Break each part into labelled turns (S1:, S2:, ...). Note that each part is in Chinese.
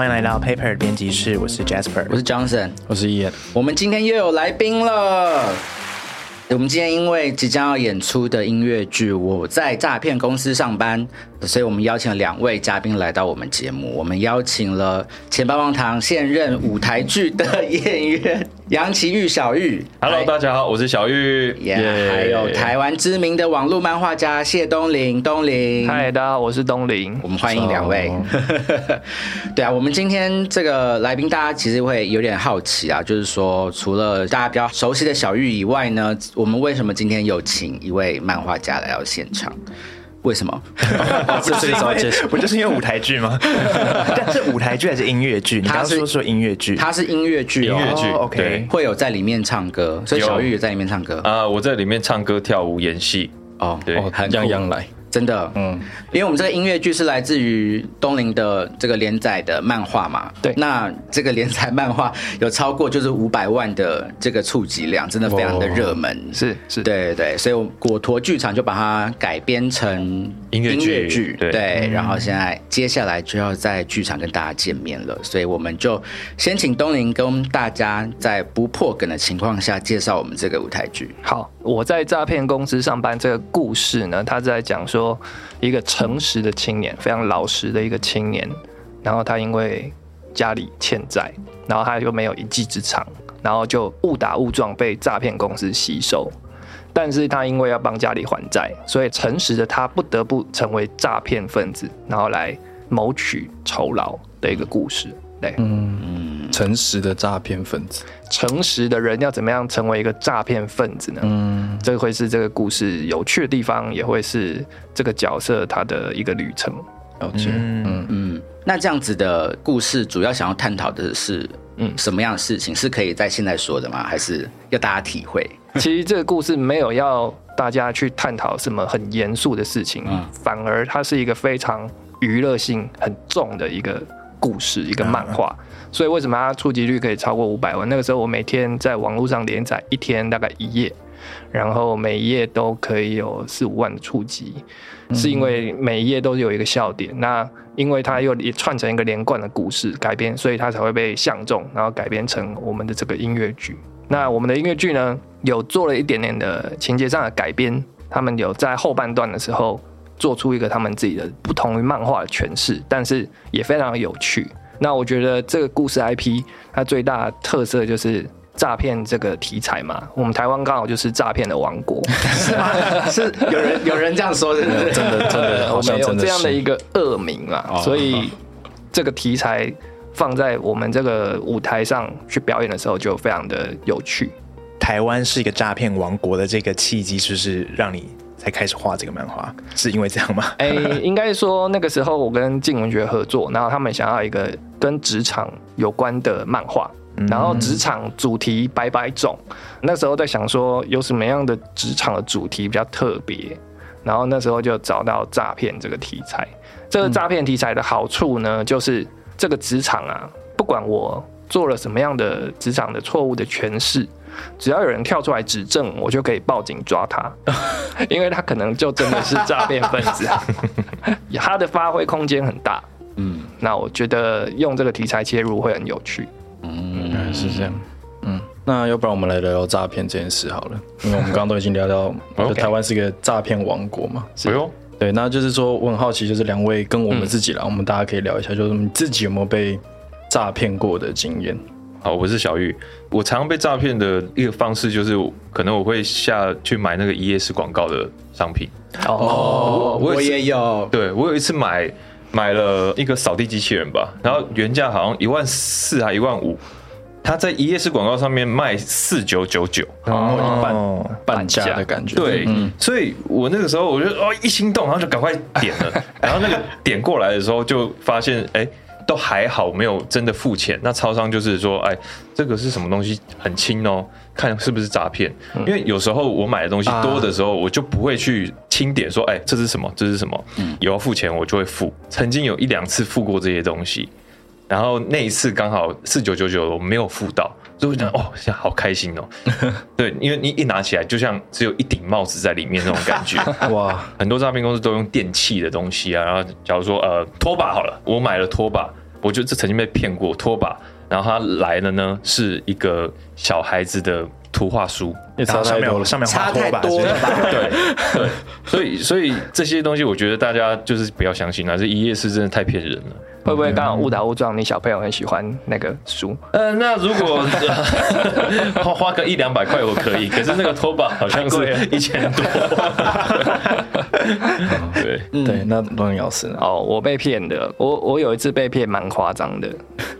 S1: 欢迎来到 Paper 编辑室，我是 Jasper，
S2: 我是 Johnson，
S3: 我是 Ian。
S2: 我们今天又有来宾了。我们今天因为即将要演出的音乐剧《我在诈骗公司上班》，所以我们邀请了两位嘉宾来到我们节目。我们邀请了前棒棒糖现任舞台剧的演员杨奇玉小玉。
S3: Hello，大家好，我是小玉。
S2: 耶还有台湾知名的网络漫画家谢东林，东林。
S4: 嗨，大家好，我是东林。
S2: 我们欢迎两位。对啊，我们今天这个来宾，大家其实会有点好奇啊，就是说，除了大家比较熟悉的小玉以外呢，我们为什么今天有请一位漫画家来到现场？为什么？
S1: 不就是因为不就是因为舞台剧吗？但是舞台剧还是音乐剧？你刚刚说说音乐剧，
S2: 它是音乐剧哦，
S3: 音乐剧
S1: 哦，OK
S2: 会有在里面唱歌，所以小玉也在里面唱歌
S3: 啊、我在里面唱歌、跳舞、演戏。
S2: 哦，
S3: 对
S5: 样样来，
S2: 真的，嗯，因为我们这个音乐剧是来自于东林的这个连载的漫画嘛，
S4: 对。
S2: 那这个连载漫画有超过就是五百万的这个触及量，真的非常的热门，
S4: 是是，
S2: 对对对，所以我果陀剧场就把它改编成
S3: 音乐剧。
S2: 对，
S3: 对
S2: 然后现在接下来就要在剧场跟大家见面了，所以我们就先请东林跟大家在不破梗的情况下介绍我们这个舞台剧。
S4: 好，我在诈骗公司上班这个故事呢，他在讲说说一个诚实的青年，非常老实的一个青年，然后他因为家里欠债，然后他又没有一技之长，然后就误打误撞被诈骗公司吸收。但是他因为要帮家里还债，所以诚实的他不得不成为诈骗分子，然后来谋取酬劳的一个故事。对，嗯
S5: 诚实的诈骗分子。
S4: 诚实的人要怎么样成为一个诈骗分子呢？嗯，这会是这个故事有趣的地方，也会是这个角色他的一个旅程。
S5: 了解，嗯，
S2: 嗯，那这样子的故事主要想要探讨的是，嗯
S4: 嗯，
S2: 什么样的事情是可以在现在说的吗？还是要大家体会？
S4: 其实这个故事没有要大家去探讨什么很严肃的事情，
S2: 嗯
S4: 反而它是一个非常娱乐性很重的一个故事，一个漫画。所以为什么它触及率可以超过五百万？那个时候我每天在网络上连载一天大概一页，然后每一页都可以有四五万的触及，是因为每一页都有一个笑点。那因为它又也串成一个连贯的故事改编，所以它才会被相中，然后改编成我们的这个音乐剧。那我们的音乐剧呢，有做了一点点的情节上的改编，他们有在后半段的时候做出一个他们自己的不同于漫画的诠释，但是也非常有趣。那我觉得这个故事 IP 它最大的特色就是诈骗这个题材嘛，我们台湾刚好就是诈骗的王国，
S2: 是吗？是有人有人这样说，是不是？
S5: 真的真的，好
S4: 我们有
S5: 像真的
S4: 这样的一个恶名啊，
S2: 哦
S4: 所以这个题材放在我们这个舞台上去表演的时候，就非常的有趣。
S1: 台湾是一个诈骗王国的这个契机，是不是让你才开始画这个漫画？是因为这样吗？
S4: 哎、应该说那个时候我跟静文学合作，然后他们想要一个跟职场有关的漫画，然后职场主题百百种，那时候在想说有什么样的职场的主题比较特别，然后那时候就找到诈骗这个题材。这个诈骗题材的好处呢，就是这个职场啊，不管我做了什么样的职场的错误的诠释。只要有人跳出来指证，我就可以报警抓他，因为他可能就真的是诈骗分子，他的发挥空间很大。
S2: 嗯，
S4: 那我觉得用这个题材切入会很有趣。
S5: 原来是这样。嗯，那要不然我们来聊聊诈骗这件事好了，因为我们刚刚都已经聊到，就台湾是一个诈骗王国嘛。
S3: 不用，
S5: 对，那就是说我很好奇，就是两位跟我们自己啦，我们大家可以聊一下，就是你自己有没有被诈骗过的经验？
S3: 好，我是小玉。我常常被诈骗的一个方式就是，可能我会下去买那个一页式广告的商品。
S4: 哦，
S2: 我
S3: 我也
S2: 有，
S3: 对我有一次买买了一个扫地机器人吧，然后原价好像一万四还一万五，它在一页式广告上面卖四九九九。
S5: 哦，一半
S1: 哦，
S5: 半价的感觉。
S3: 对，
S5: 嗯，
S3: 所以我那个时候我就哦一心动，然后就赶快点了，然后那个点过来的时候就发现，哎，都还好，没有真的付钱。那超商就是说，哎，这个是什么东西，很轻哦，看是不是诈骗。因为有时候我买的东西多的时候，我就不会去清点说，哎，这是什么，这是什么，嗯有要付钱我就会付。曾经有一两次付过这些东西，然后那一次刚好四九九九我没有付到，所以我想哦，现在好开心哦。对，因为你一拿起来就像只有一顶帽子在里面那种感觉。
S5: 哇，
S3: 很多诈骗公司都用电器的东西啊，然后假如说呃拖把好了，我买了拖把，我就这曾经被骗过拖把，然后他来了呢是一个小孩子的图画书，
S5: 也
S1: 然后上面有上面画
S2: 差太
S1: 拖把是
S2: 多了吧？
S3: 对对，所以所以这些东西我觉得大家就是不要相信啊，这一页是真的太骗人了。
S4: 会不会刚好误打误撞，你小朋友很喜欢那个书？
S3: 呃，那如果花 花个一两百块我可以，可是那个拖把好像是一千多。对，
S5: 对，那罗尼老师呢？
S4: 哦，我被骗的，我我有一次被骗蛮夸张的，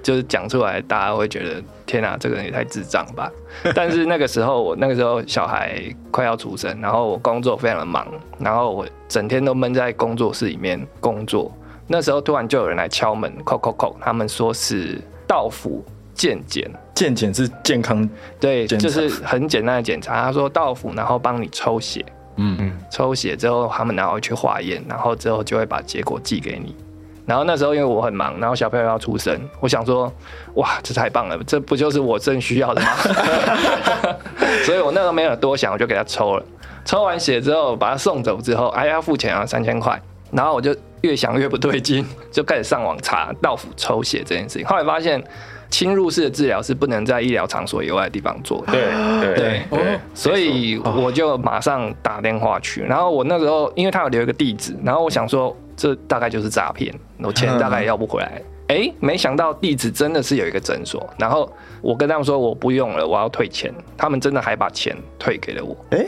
S4: 就是讲出来大家会觉得天哪、这个人也太智障吧。但是那个时候我那个时候小孩快要出生，然后我工作非常的忙，然后我整天都闷在工作室里面工作。那时候突然就有人来敲门，叩叩叩，他们说是到府健检，
S5: 健检是健康，
S4: 对，就是很简单的检查。他说到府，然后帮你抽血，
S2: 嗯
S3: 嗯
S4: 抽血之后他们然后去化验，然后之后就会把结果寄给你。然后那时候因为我很忙，然后小朋友要出生，我想说，哇，这太棒了，这不就是我正需要的吗？所以我那时候没有多想，我就给他抽了。抽完血之后，把他送走之后，哎，呀付钱啊，三千块。然后我就越想越不对劲，就开始上网查到府抽血这件事情。后来发现，侵入式的治疗是不能在医疗场所以外的地方做的。
S3: 对对
S4: 对
S3: 对，
S4: 所以我就马上打电话去，然后我那时候因为他有留一个地址，然后我想说这大概就是诈骗，我钱大概要不回来。哎，没想到地址真的是有一个诊所，然后我跟他们说我不用了，我要退钱，他们真的还把钱退给了我。
S5: 哎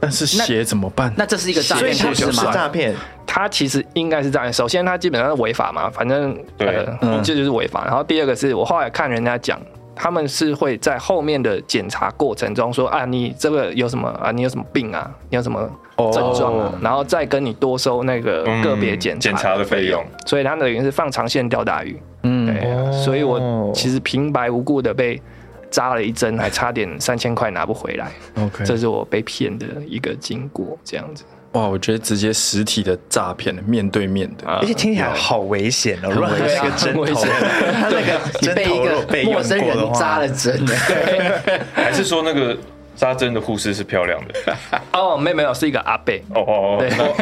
S5: 但是血怎么办？
S2: 那这是一个诈
S1: 所以
S2: 骗
S1: 它不是
S2: 故事吗？
S1: 诈骗，
S4: 他其实应该是这样，首先他基本上是违法嘛，反正
S3: 对
S4: 呃，
S5: 嗯
S4: 这就是违法。然后第二个是我后来看人家讲，他们是会在后面的检查过程中说啊，你这个有什么啊，你有什么病啊，你有什么症状啊，然后再跟你多收那个个别检查
S3: 检查的费用。
S4: 所以他等于是放长线钓大鱼，
S5: 嗯，
S4: 对，所以我其实平白无故的被扎了一针，还差点三千块拿不回来
S5: ，OK，
S4: 这是我被骗的一个经过，这样子。
S5: 哇，我觉得直接实体的诈骗，面对面的，
S4: 啊。
S1: 而且听起来好危险哦！如果它是个针头，
S4: 很危险。
S1: 它那个针
S2: 被一
S1: 被
S2: 陌生人扎了针，
S3: 还是说那个扎针的护士是漂亮的？
S4: 哦，没有没有，是一个阿贝。
S3: 哦哦
S4: 对，
S3: 哦，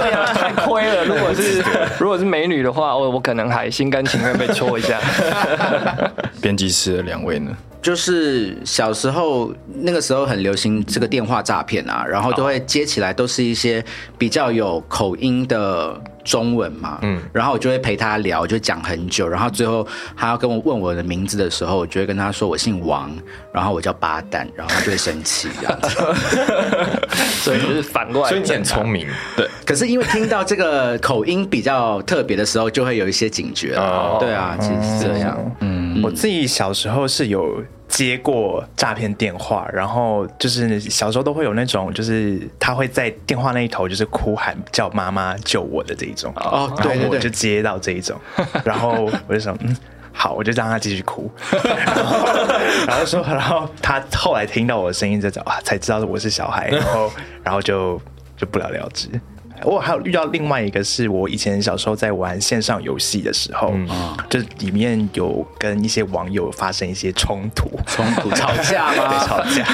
S4: 对啊，太亏了。如果是 如果是美女的话，我我可能还心甘情愿被戳一下。
S5: 编辑室的两位呢？
S2: 就是小时候那个时候很流行这个电话诈骗啊，然后都会接起来都是一些比较有口音的中文嘛，嗯，然后我就会陪他聊，就讲很久，然后最后他要跟我问我的名字的时候，我就会跟他说我姓王，然后我叫八蛋，然后他就会生气这样子。
S4: 所以就是反过来，
S3: 所以你很聪。明，对，
S2: 可是因为听到这个口音比较特别的时候，就会有一些警觉
S3: 哦
S2: 了。对啊，其实是这样。
S1: 嗯，我自己小时候是有接过诈骗电话，然后就是小时候都会有那种，就是他会在电话那一头就是哭喊叫妈妈救我的这一种。
S2: 哦，对
S1: 然后我
S2: 对对，
S1: 就接到这一种，然后我就想，嗯，好，我就让他继续哭，然 后然后说，然后他后来听到我的声音，就啊，才知道我是小孩，然后然后就就不了了之。我还有遇到另外一个，是我以前小时候在玩线上游戏的时候，嗯。就里面有跟一些网友发生一些冲突，
S2: 冲突吵架
S1: 对，
S2: 吗？
S1: 吵架，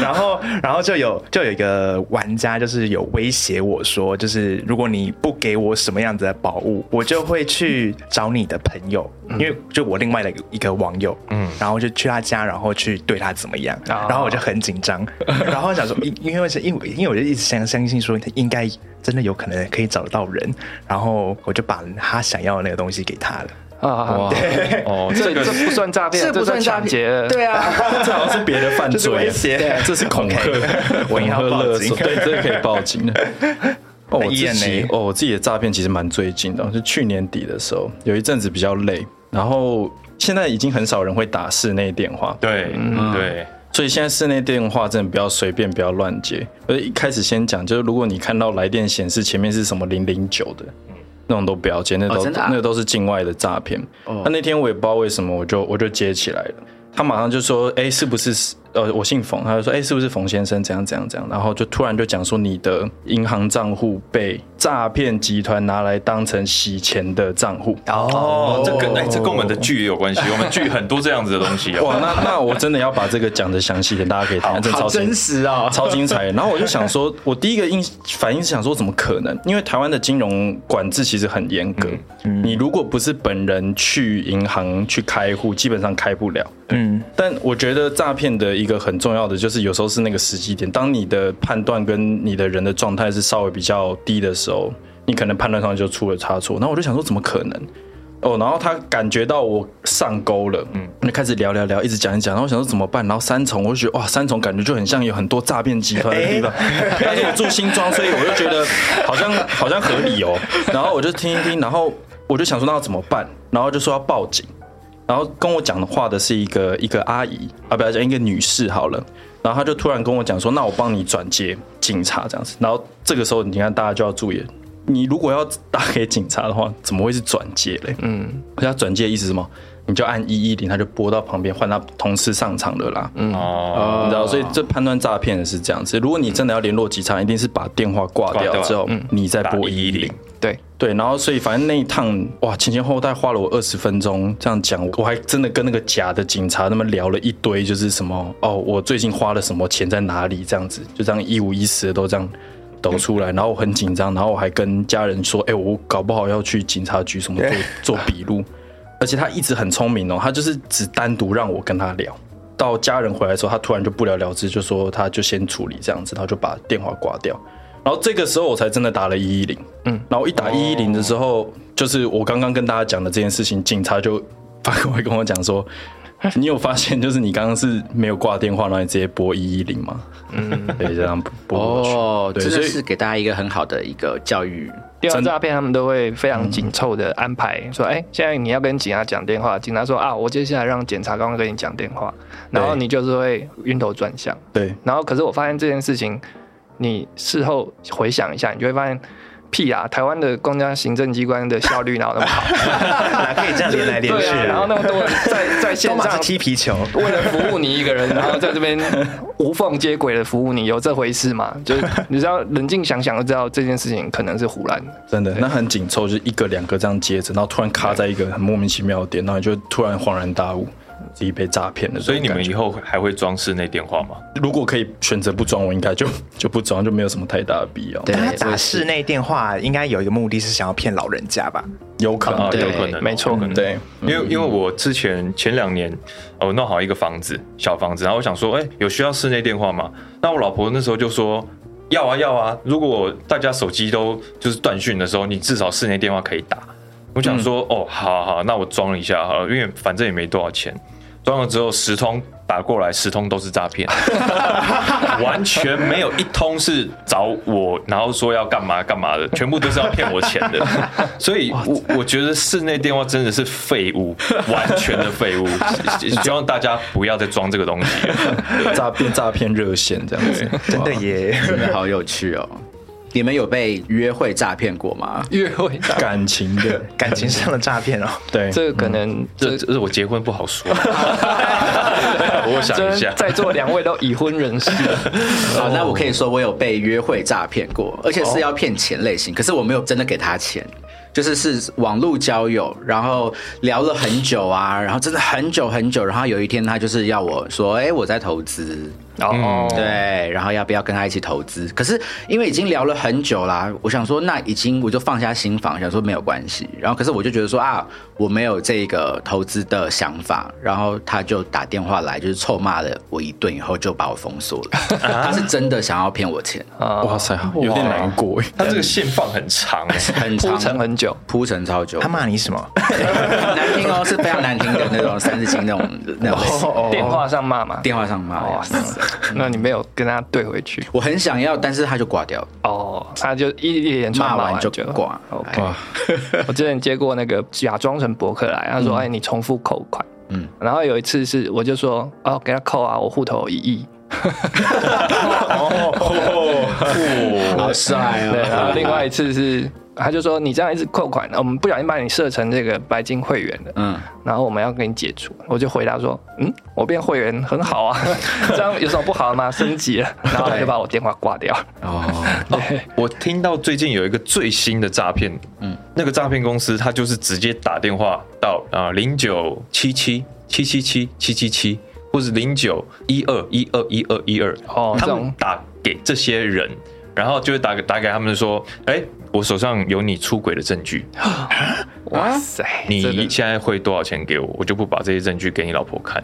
S1: 然后然后就有就有一个玩家就是有威胁我说，就是如果你不给我什么样子的宝物，我就会去找你的朋友，因为就我另外的一个网友，嗯，然后就去他家，然后去对他怎么样，
S4: 哦
S1: 然后我就很紧张，然后想说，因因为是因为因为我就一直相相信说他应该真的有可能可以找得到人，然后我就把他想要的那个东西给他了。
S4: 啊，
S3: 哦，
S4: 这
S3: 这个
S4: 这不算诈骗，
S2: 这不算诈
S4: 抢劫。
S2: 对啊，
S5: 这好像是别的犯罪，
S1: 胁。
S5: 这是恐吓。
S1: 我应该要
S5: 恐吓
S1: 报警。
S5: 勒索，对，这个可以报警。的。哦，我
S1: 那
S5: 自己哦，我自己的诈骗其实蛮最近的，是去年底的时候，有一阵子比较累，然后现在已经很少人会打室内电话，
S3: 对对，
S5: 所以现在室内电话真的不要随便，不要乱接。而一开始先讲，就是如果你看到来电显示前面是什么零零九的，那种都不要接，那都、
S2: 哦啊
S5: 那都是境外的诈骗。
S2: 哦
S5: 那那天我也不知道为什么，我就我就接起来了。他马上就说：“哎、是不是呃，我姓冯，他就说，哎、是不是冯先生？怎样怎样怎样？然后就突然就讲说，你的银行账户被诈骗集团拿来当成洗钱的账户。
S3: 哦，这跟哎，这跟我们的剧也有关系。我们剧很多这样子的东西
S5: 哇，
S3: 哦。
S5: 那那我真的要把这个讲的详细一点，大家可以听，真的超
S2: 好真实哦。
S5: 超精彩。然后我就想说，我第一个印反应是想说，怎么可能？因为台湾的金融管制其实很严格，你如果不是本人去银行去开户，基本上开不了。
S1: 嗯，
S5: 但我觉得诈骗的一个很重要的就是，有时候是那个时机点，当你的判断跟你的人的状态是稍微比较低的时候，你可能判断上就出了差错。然后我就想说，怎么可能？哦，然后他感觉到我上钩了，嗯，就开始聊聊聊，一直讲一讲，然后我想说怎么办？然后三重，我就觉得哇，三重感觉就很像有很多诈骗集团的地方，但是我住新庄，所以我就觉得好像好像合理哦。然后我就听一听，然后我就想说那要怎么办？然后就说要报警。然后跟我讲的话的是一个一个阿姨啊，不要讲一个女士好了。然后她就突然跟我讲说：“那我帮你转接警察这样子。”然后这个时候，你看大家就要注意了，你如果要打给警察的话，怎么会是转接嘞？
S4: 嗯，
S5: 他转接的意思是什么？你就按一一零，他就拨到旁边，换他同事上场的啦。嗯，
S3: 哦，
S5: 你知道，所以这判断诈骗的是这样子。如果你真的要联络警察，一定是把电话挂
S3: 挂掉
S5: 掉之后，你再拨一一零
S3: 110。
S4: 对，
S5: 对，然后所以反正那一趟哇，前前后后大概花了我二十分钟这样讲，我还真的跟那个假的警察他们聊了一堆，就是什么哦，我最近花了什么钱在哪里这样子，就这样一五一十的都这样抖出来，然后我很紧张，然后我还跟家人说，哎、我搞不好要去警察局什么做做笔录，而且他一直很聪明哦，他就是只单独让我跟他聊。到家人回来的时候，他突然就不了了之，就说他就先处理这样子，然后就把电话挂掉。然后这个时候我才真的打了一一零，嗯，然后一打一一零的时候，就是我刚刚跟大家讲的这件事情，警察就反过来跟我讲说，你有发现就是你刚刚是没有挂电话，然后你直接拨一一零吗？嗯，对，这样拨过去。
S2: 哦，
S5: 对所以
S2: 是给大家一个很好的一个教育。
S4: 电话诈骗他们都会非常紧凑的安排，说，哎、现在你要跟警察讲电话，警察说啊，我接下来让检察官跟你讲电话，然后你就是会晕头转向，
S5: 对，
S4: 然后可是我发现这件事情，你事后回想一下，你就会发现。屁啊！台湾的公家行政机关的效率哪有那么好？
S1: 哪可以这样连来连去？
S4: 啊，然后那么多人在在线上
S1: 踢皮球，
S4: 为了服务你一个人，然后在这边无缝接轨的服务你，有这回事吗？就是你知道冷静想想，就知道这件事情可能是胡乱的。
S5: 真的，那很紧凑，就是一个两个这样接着，然后突然卡在一个很莫名其妙的点，然后你就突然恍然大悟，自己被诈骗了。
S3: 所以你们以后还会装室内电话吗？
S5: 如果可以选择不装，我应该就就不装，就没有什么太大的必要。
S2: 对
S1: 他打室内电话应该有一个目的是想要骗老人家吧？
S5: 有可能
S3: 有可能，
S4: 没错
S3: 可能。
S5: 对，
S3: 因为因为我之前前两年，呃我弄好一个房子，小房子，然后我想说，哎、有需要室内电话吗？那我老婆那时候就说。要啊要啊！如果大家手机都就是断讯的时候，你至少室内电话可以打。我想说，哦，好好，那我装一下好了，因为反正也没多少钱。装了之后，十通打过来，十通都是诈骗，完全没有一通是找我，然后说要干嘛干嘛的，全部都是要骗我钱的。所以我，我觉得室内电话真的是废物，完全的废物。希望大家不要再装这个东西了。
S5: 诈骗诈骗热线这样子，
S1: 真的耶！
S2: 真的好有趣哦！你们有被约会诈骗过吗？
S4: 约会
S5: 感情的，
S1: 感情上的诈骗哦，
S5: 对，
S4: 这个可能
S3: 这
S4: 这
S3: 这是我结婚不好说，我想一下。
S4: 在座两位都已婚人士，
S2: 好，那我可以说我有被约会诈骗过，而且是要骗钱类型，可是我没有真的给他钱。就是是网络交友，然后聊了很久啊，然后真的很久很久，然后有一天他就是要我说，哎、我在投资，
S4: 哦，
S2: 对，然后要不要跟他一起投资？可是因为已经聊了很久啦，我想说那已经我就放下心房，想说没有关系。然后可是我就觉得说啊，我没有这个投资的想法，然后他就打电话来，就是臭骂了我一顿，以后就把我封锁了。他是真的想要骗我钱，
S4: 啊，
S5: 哇塞，有点难过。哎。
S3: 他这个线放很长哎、
S2: 很
S4: 铺陈
S2: 长
S4: 很久，
S2: 铺陈超久。
S1: 他，骂你什么？
S2: 难听哦，是非常难听的那种 三字经那种那种。
S4: 电话上骂嘛。
S2: 电话上骂。
S4: 哇塞，那你没有跟他对回去？
S2: 我很想要，但是他就挂掉。了，
S4: 哦，他就一一连
S2: 骂完
S4: 完
S2: 就挂。
S4: OK，
S5: 哇，
S4: 我之前接过那个假装成博客来，他说：“哎，你重复扣款。”
S2: 嗯
S4: 嗯，然后有一次是我就说：“哦，给他扣啊，我户头有一亿。
S2: 哦 好帅
S4: 对，然后
S2: 哦！
S4: 另外一次是他就说你这样一直扣款，我们不小心把你设成这个白金会员了，
S2: 嗯，
S4: 然后我们要给你解除。我就回答说，嗯，我变会员很好啊，这样有什么不好吗？升级了，然后他就把我电话挂掉。
S2: 哦，
S3: 我听到最近有一个最新的诈骗，嗯，那个诈骗公司他就是直接打电话到啊零九七七七七七七七七，或是零九一二一二一二一二，他
S4: 哦这种。
S3: 们打给这些人，然后就会打给打给他们说，哎，我手上有你出轨的证据，
S4: 哇塞，
S3: 你现在汇多少钱给我，我就不把这些证据给你老婆看。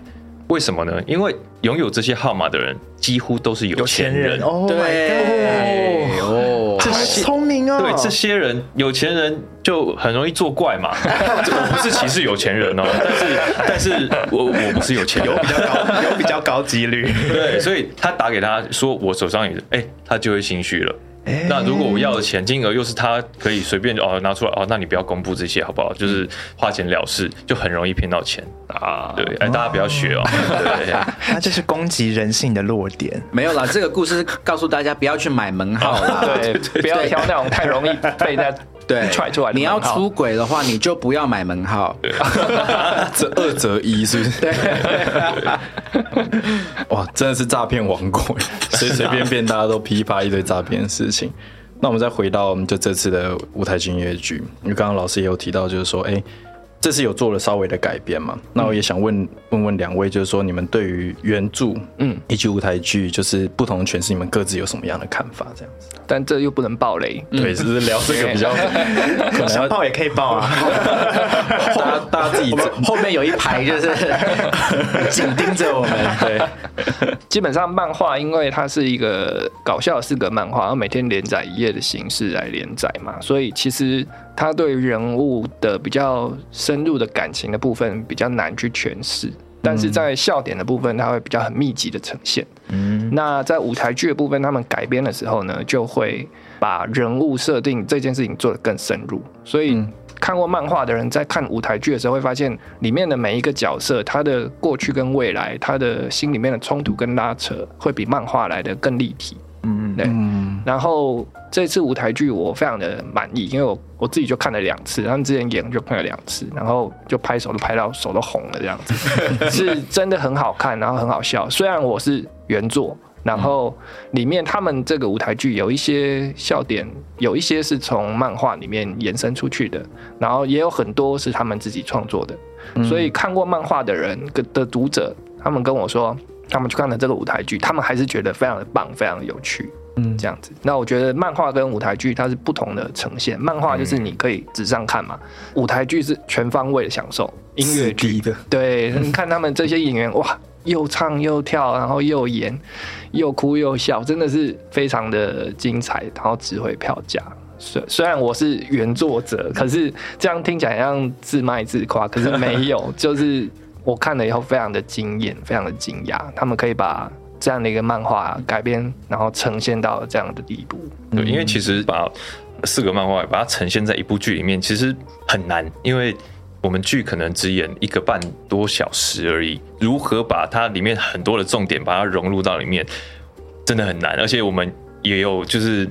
S3: 为什么呢？因为拥有这些号码的人几乎都是有
S1: 有
S3: 钱人
S1: 钱人。哦，
S2: 对，哦，
S1: 好聪明哦，
S3: 对这些人，有钱人就很容易作怪嘛。我 不是歧视有钱人哦，但是但是我我不是有钱人，有
S1: 比较高，有比较高几率。
S3: 对，所以他打给他说我手上有，哎、他就会心虚了。那如果我要的钱金额又是他可以随便就哦拿出来哦，那你不要公布这些好不好？就是花钱了事，就很容易骗到钱啊。对，哎，大家不要学哦。对，
S1: 他这是攻击人性的弱点。
S2: 没有啦，这个故事告诉大家不要去买门号啦。
S4: 对，不要挑那种太容易被人家
S2: 对，
S4: 踹出来
S2: 你要出轨的话，你就不要买门号。
S5: 这二择一是不是？对，哇，真的是诈骗王国，随随便便大家都批发一堆诈骗的事情。那我们再回到我们就这次的舞台剧音乐剧，因为刚刚老师也有提到，就是说，哎、这次有做了稍微的改编嘛？那我也想问问问两位，就是说你们对于原著，嗯，以及舞台剧，就是不同的诠释，你们各自有什么样的看法？这样子，
S4: 但这又不能爆雷。
S5: 对，只是聊这个比较 可能要
S1: 想报也可以爆啊，
S5: 大家大家自己
S2: 后面有一排就是 紧盯着我们。
S5: 对，
S4: 基本上漫画，因为它是一个搞笑四格漫画，然后每天连载一页的形式来连载嘛，所以其实它对于人物的比较深入的感情的部分比较难去诠释。但是在笑点的部分，它会比较很密集的呈现。嗯，那在舞台剧的部分，他们改编的时候呢，就会把人物设定这件事情做得更深入。所以看过漫画的人在看舞台剧的时候，会发现里面的每一个角色，他的过去跟未来，他的心里面的冲突跟拉扯，会比漫画来的更立体。
S1: 嗯，
S4: 对。然后这次舞台剧我非常的满意，因为我我自己就看了两次，他们之前演就看了两次，然后就拍手都拍到手都红了，这样子 是真的很好看，然后很好笑。虽然我是原作，然后里面他们这个舞台剧有一些笑点，有一些是从漫画里面延伸出去的，然后也有很多是他们自己创作的。所以看过漫画的人跟的读者，他们跟我说，他们去看了这个舞台剧，他们还是觉得非常的棒，非常的有趣。嗯，这样子。那我觉得漫画跟舞台剧它是不同的呈现，漫画就是你可以纸上看嘛，舞台剧是全方位的享受，音乐剧
S5: 的，
S4: 对，你看他们这些演员哇，又唱又跳，然后又演，又哭又笑，真的是非常的精彩，然后值回票价。虽虽然我是原作者，可是这样听起来像自卖自夸，可是没有，就是我看了以后非常的惊艳，非常的惊讶，他们可以把这样的一个漫画改编，然后呈现到这样的地步。
S3: 对，因为其实把四个漫画把它呈现在一部剧里面，其实很难，因为我们剧可能只演一个半多小时而已，如何把它里面很多的重点把它融入到里面，真的很难，而且我们也有就是。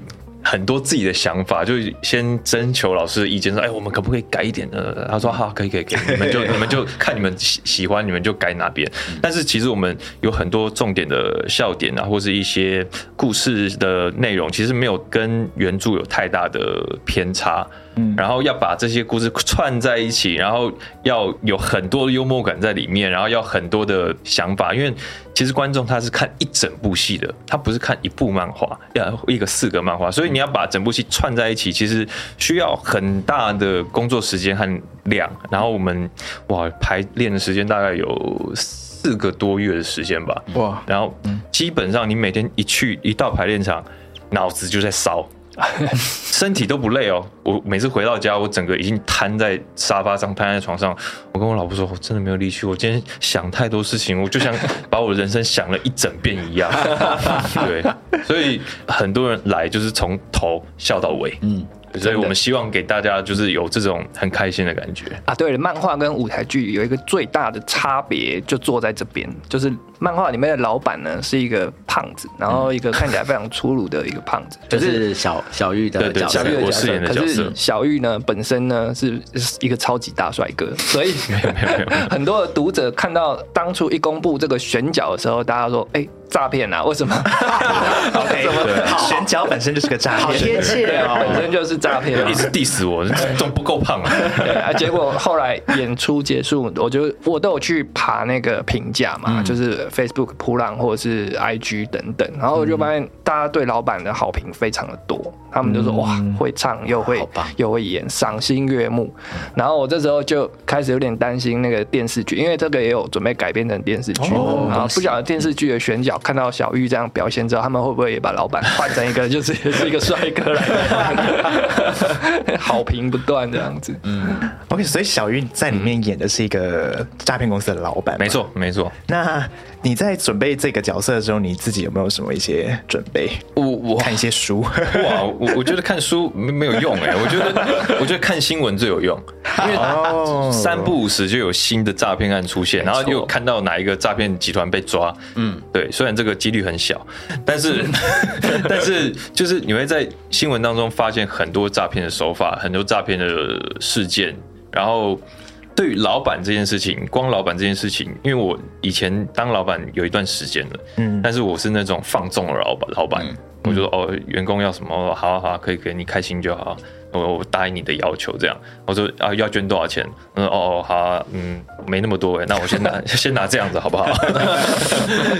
S3: 很多自己的想法，就先征求老师的意见，说：“哎，我们可不可以改一点呢？”他说：“好，可以，可以，可以。你们就你们就 看你们喜喜欢，你们就改哪边。但是其实我们有很多重点的笑点啊，或是一些故事的内容，其实没有跟原著有太大的偏差。嗯，然后要把这些故事串在一起，然后要有很多的幽默感在里面，然后要很多的想法，因为其实观众他是看一整部戏的，他不是看一部漫画，要一个四个漫画，所以你要把整部戏串在一起，其实需要很大的工作时间和量。然后我们哇排练的时间大概有四个多月的时间吧，
S5: 哇，
S3: 然后基本上你每天一去一到排练场，脑子就在烧。身体都不累哦，我每次回到家，我整个已经瘫在沙发上，瘫在床上。我跟我老婆说，我真的没有力气，我今天想太多事情，我就像把我的人生想了一整遍一样。对，所以很多人来就是从头笑到尾。嗯，所以我们希望给大家就是有这种很开心的感觉。
S4: 啊，对了，漫画跟舞台剧有一个最大的差别，就坐在这边，就是漫画里面的老板呢是一个胖子，然后一个看起来非常粗鲁的一个胖子，
S2: 就是小小玉的角色。
S4: 小玉的角色，
S3: 我饰演的
S4: 可是
S3: 角色。
S4: 小玉呢本身呢是是一个超级大帅哥，所以
S3: 没有没有没有，
S4: 很多的读者看到当初一公布这个选角的时候，大家说：“哎，诈骗啊！为什么？
S1: OK，选角本身就是个诈骗
S2: 好贴
S1: 骗。
S2: 切
S4: 本
S2: 哦。
S4: 身就是诈骗啊
S3: 一！直 diss 我，总不够胖啊。
S4: 对啊，结果后来演出结束，我就我都有去爬那个评价嘛，就是 Facebook 普浪或者是 IG 等等，然后我就发现大家对老板的好评非常的多，他们就说哇会唱又会又会演，赏心悦目。然后我这时候就开始有点担心那个电视剧，因为这个也有准备改编成电视剧，然后不晓得电视剧的选角看到小玉这样表现之后，他们会不会也把老板换成一个就是也是一个帅哥来，好评不断这样子。
S1: 嗯 OK，所以小玉在里面演的是一个诈骗公司的老板，
S3: 没。错没错，
S1: 那你在准备这个角色的时候，你自己有没有什么一些准备？
S3: 我我。
S1: 看一些书，
S3: 哇，我我觉得看书没没有用哎，我觉得我觉得看新闻最有用，因为
S1: 哦。
S3: 三不五时就有新的诈骗案出现，然后又看到哪一个诈骗集团被抓，嗯，对，虽然这个几率很小，但是 但是就是你会在新闻当中发现很多诈骗的手法，很多诈骗的事件，然后。对于老板这件事情，光老板这件事情，因为我以前当老板有一段时间了，嗯，但是我是那种放纵的老板，老板，我就说哦，员工要什么，哦好啊好啊，可以给，你开心就好，我我答应你的要求，这样，我说啊要捐多少钱？嗯哦哦好啊，嗯没那么多哎，那我先拿 先拿这样子好不好？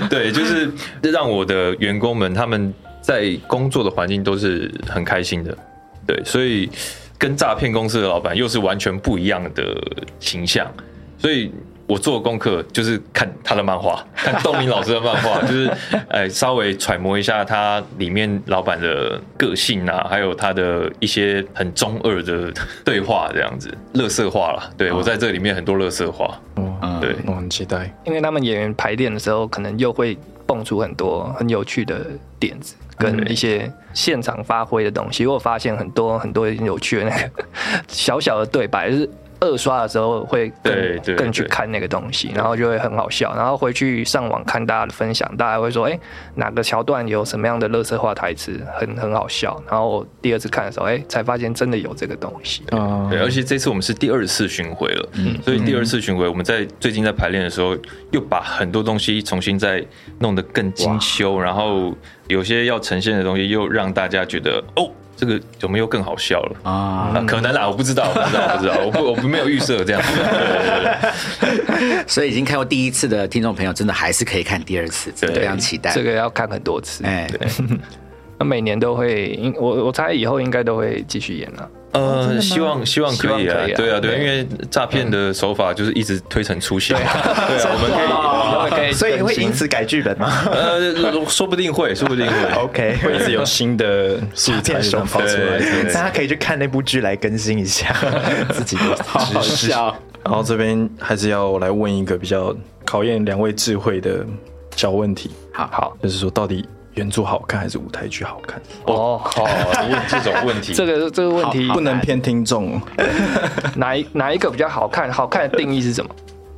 S3: 对，就是让我的员工们他们在工作的环境都是很开心的，对，所以跟诈骗公司的老板又是完全不一样的形象，所以我做功课就是看他的漫画，看东明老师的漫画，就是呃稍微揣摩一下他里面老板的个性啊，还有他的一些很中二的对话，这样子，乐色化了。对我在这里面很多乐色化，
S5: 嗯，
S3: 对，
S5: 我很期待。
S4: 因为他们演员排练的时候，可能又会蹦出很多很有趣的点子，跟一些现场发挥的东西。我发现很多很多有趣的那个 小小的对白，就是二刷的时候会更更去看那个东西，然后就会很好笑。然后回去上网看大家的分享，大家会说：“哎、哪个桥段有什么样的乐色化台词，很很好笑。”然后我第二次看的时候，哎、才发现真的有这个东西。
S5: 啊
S3: 对，而且这次我们是第二次巡回了，嗯所以第二次巡回我们在最近在排练的时候，又把很多东西重新再弄得更精修，然后有些要呈现的东西又让大家觉得哦，这个有没有更好笑了
S2: 啊，
S3: 啊？可能啦，我不知道，我不知道，我不知道，我不我不没有预设这样。对对对
S2: 所以已经看过第一次的听众朋友，真的还是可以看第二次，真的非常期待。
S4: 这个要看很多次。
S2: 哎，
S4: 那每年都会，应我我猜以后应该都会继续演了。
S3: 呃，希望希望可以
S4: 可以啊，
S3: 啊对啊，对，
S4: 对
S3: 因为诈骗的手法就是一直推陈出新，对啊，我们可以。
S1: 所以会因此改剧本吗
S3: 呃，说不定会，说不定会。
S1: ？OK，
S5: 会一直有新的素材
S1: 骗手
S5: 法出来。
S1: 大家可以去看那部剧来更新一下自己的
S2: 好好
S1: 知识。
S5: 然后这边还是要来问一个比较考验两位智慧的小问题，
S2: 好
S4: 好
S5: 就是说到底原著好看还是舞台剧好看？
S3: 我靠，你问这种问题，
S4: 这个这个问题
S5: 不能偏听众
S4: 哪一哪一个比较好看？好看的定义是什么？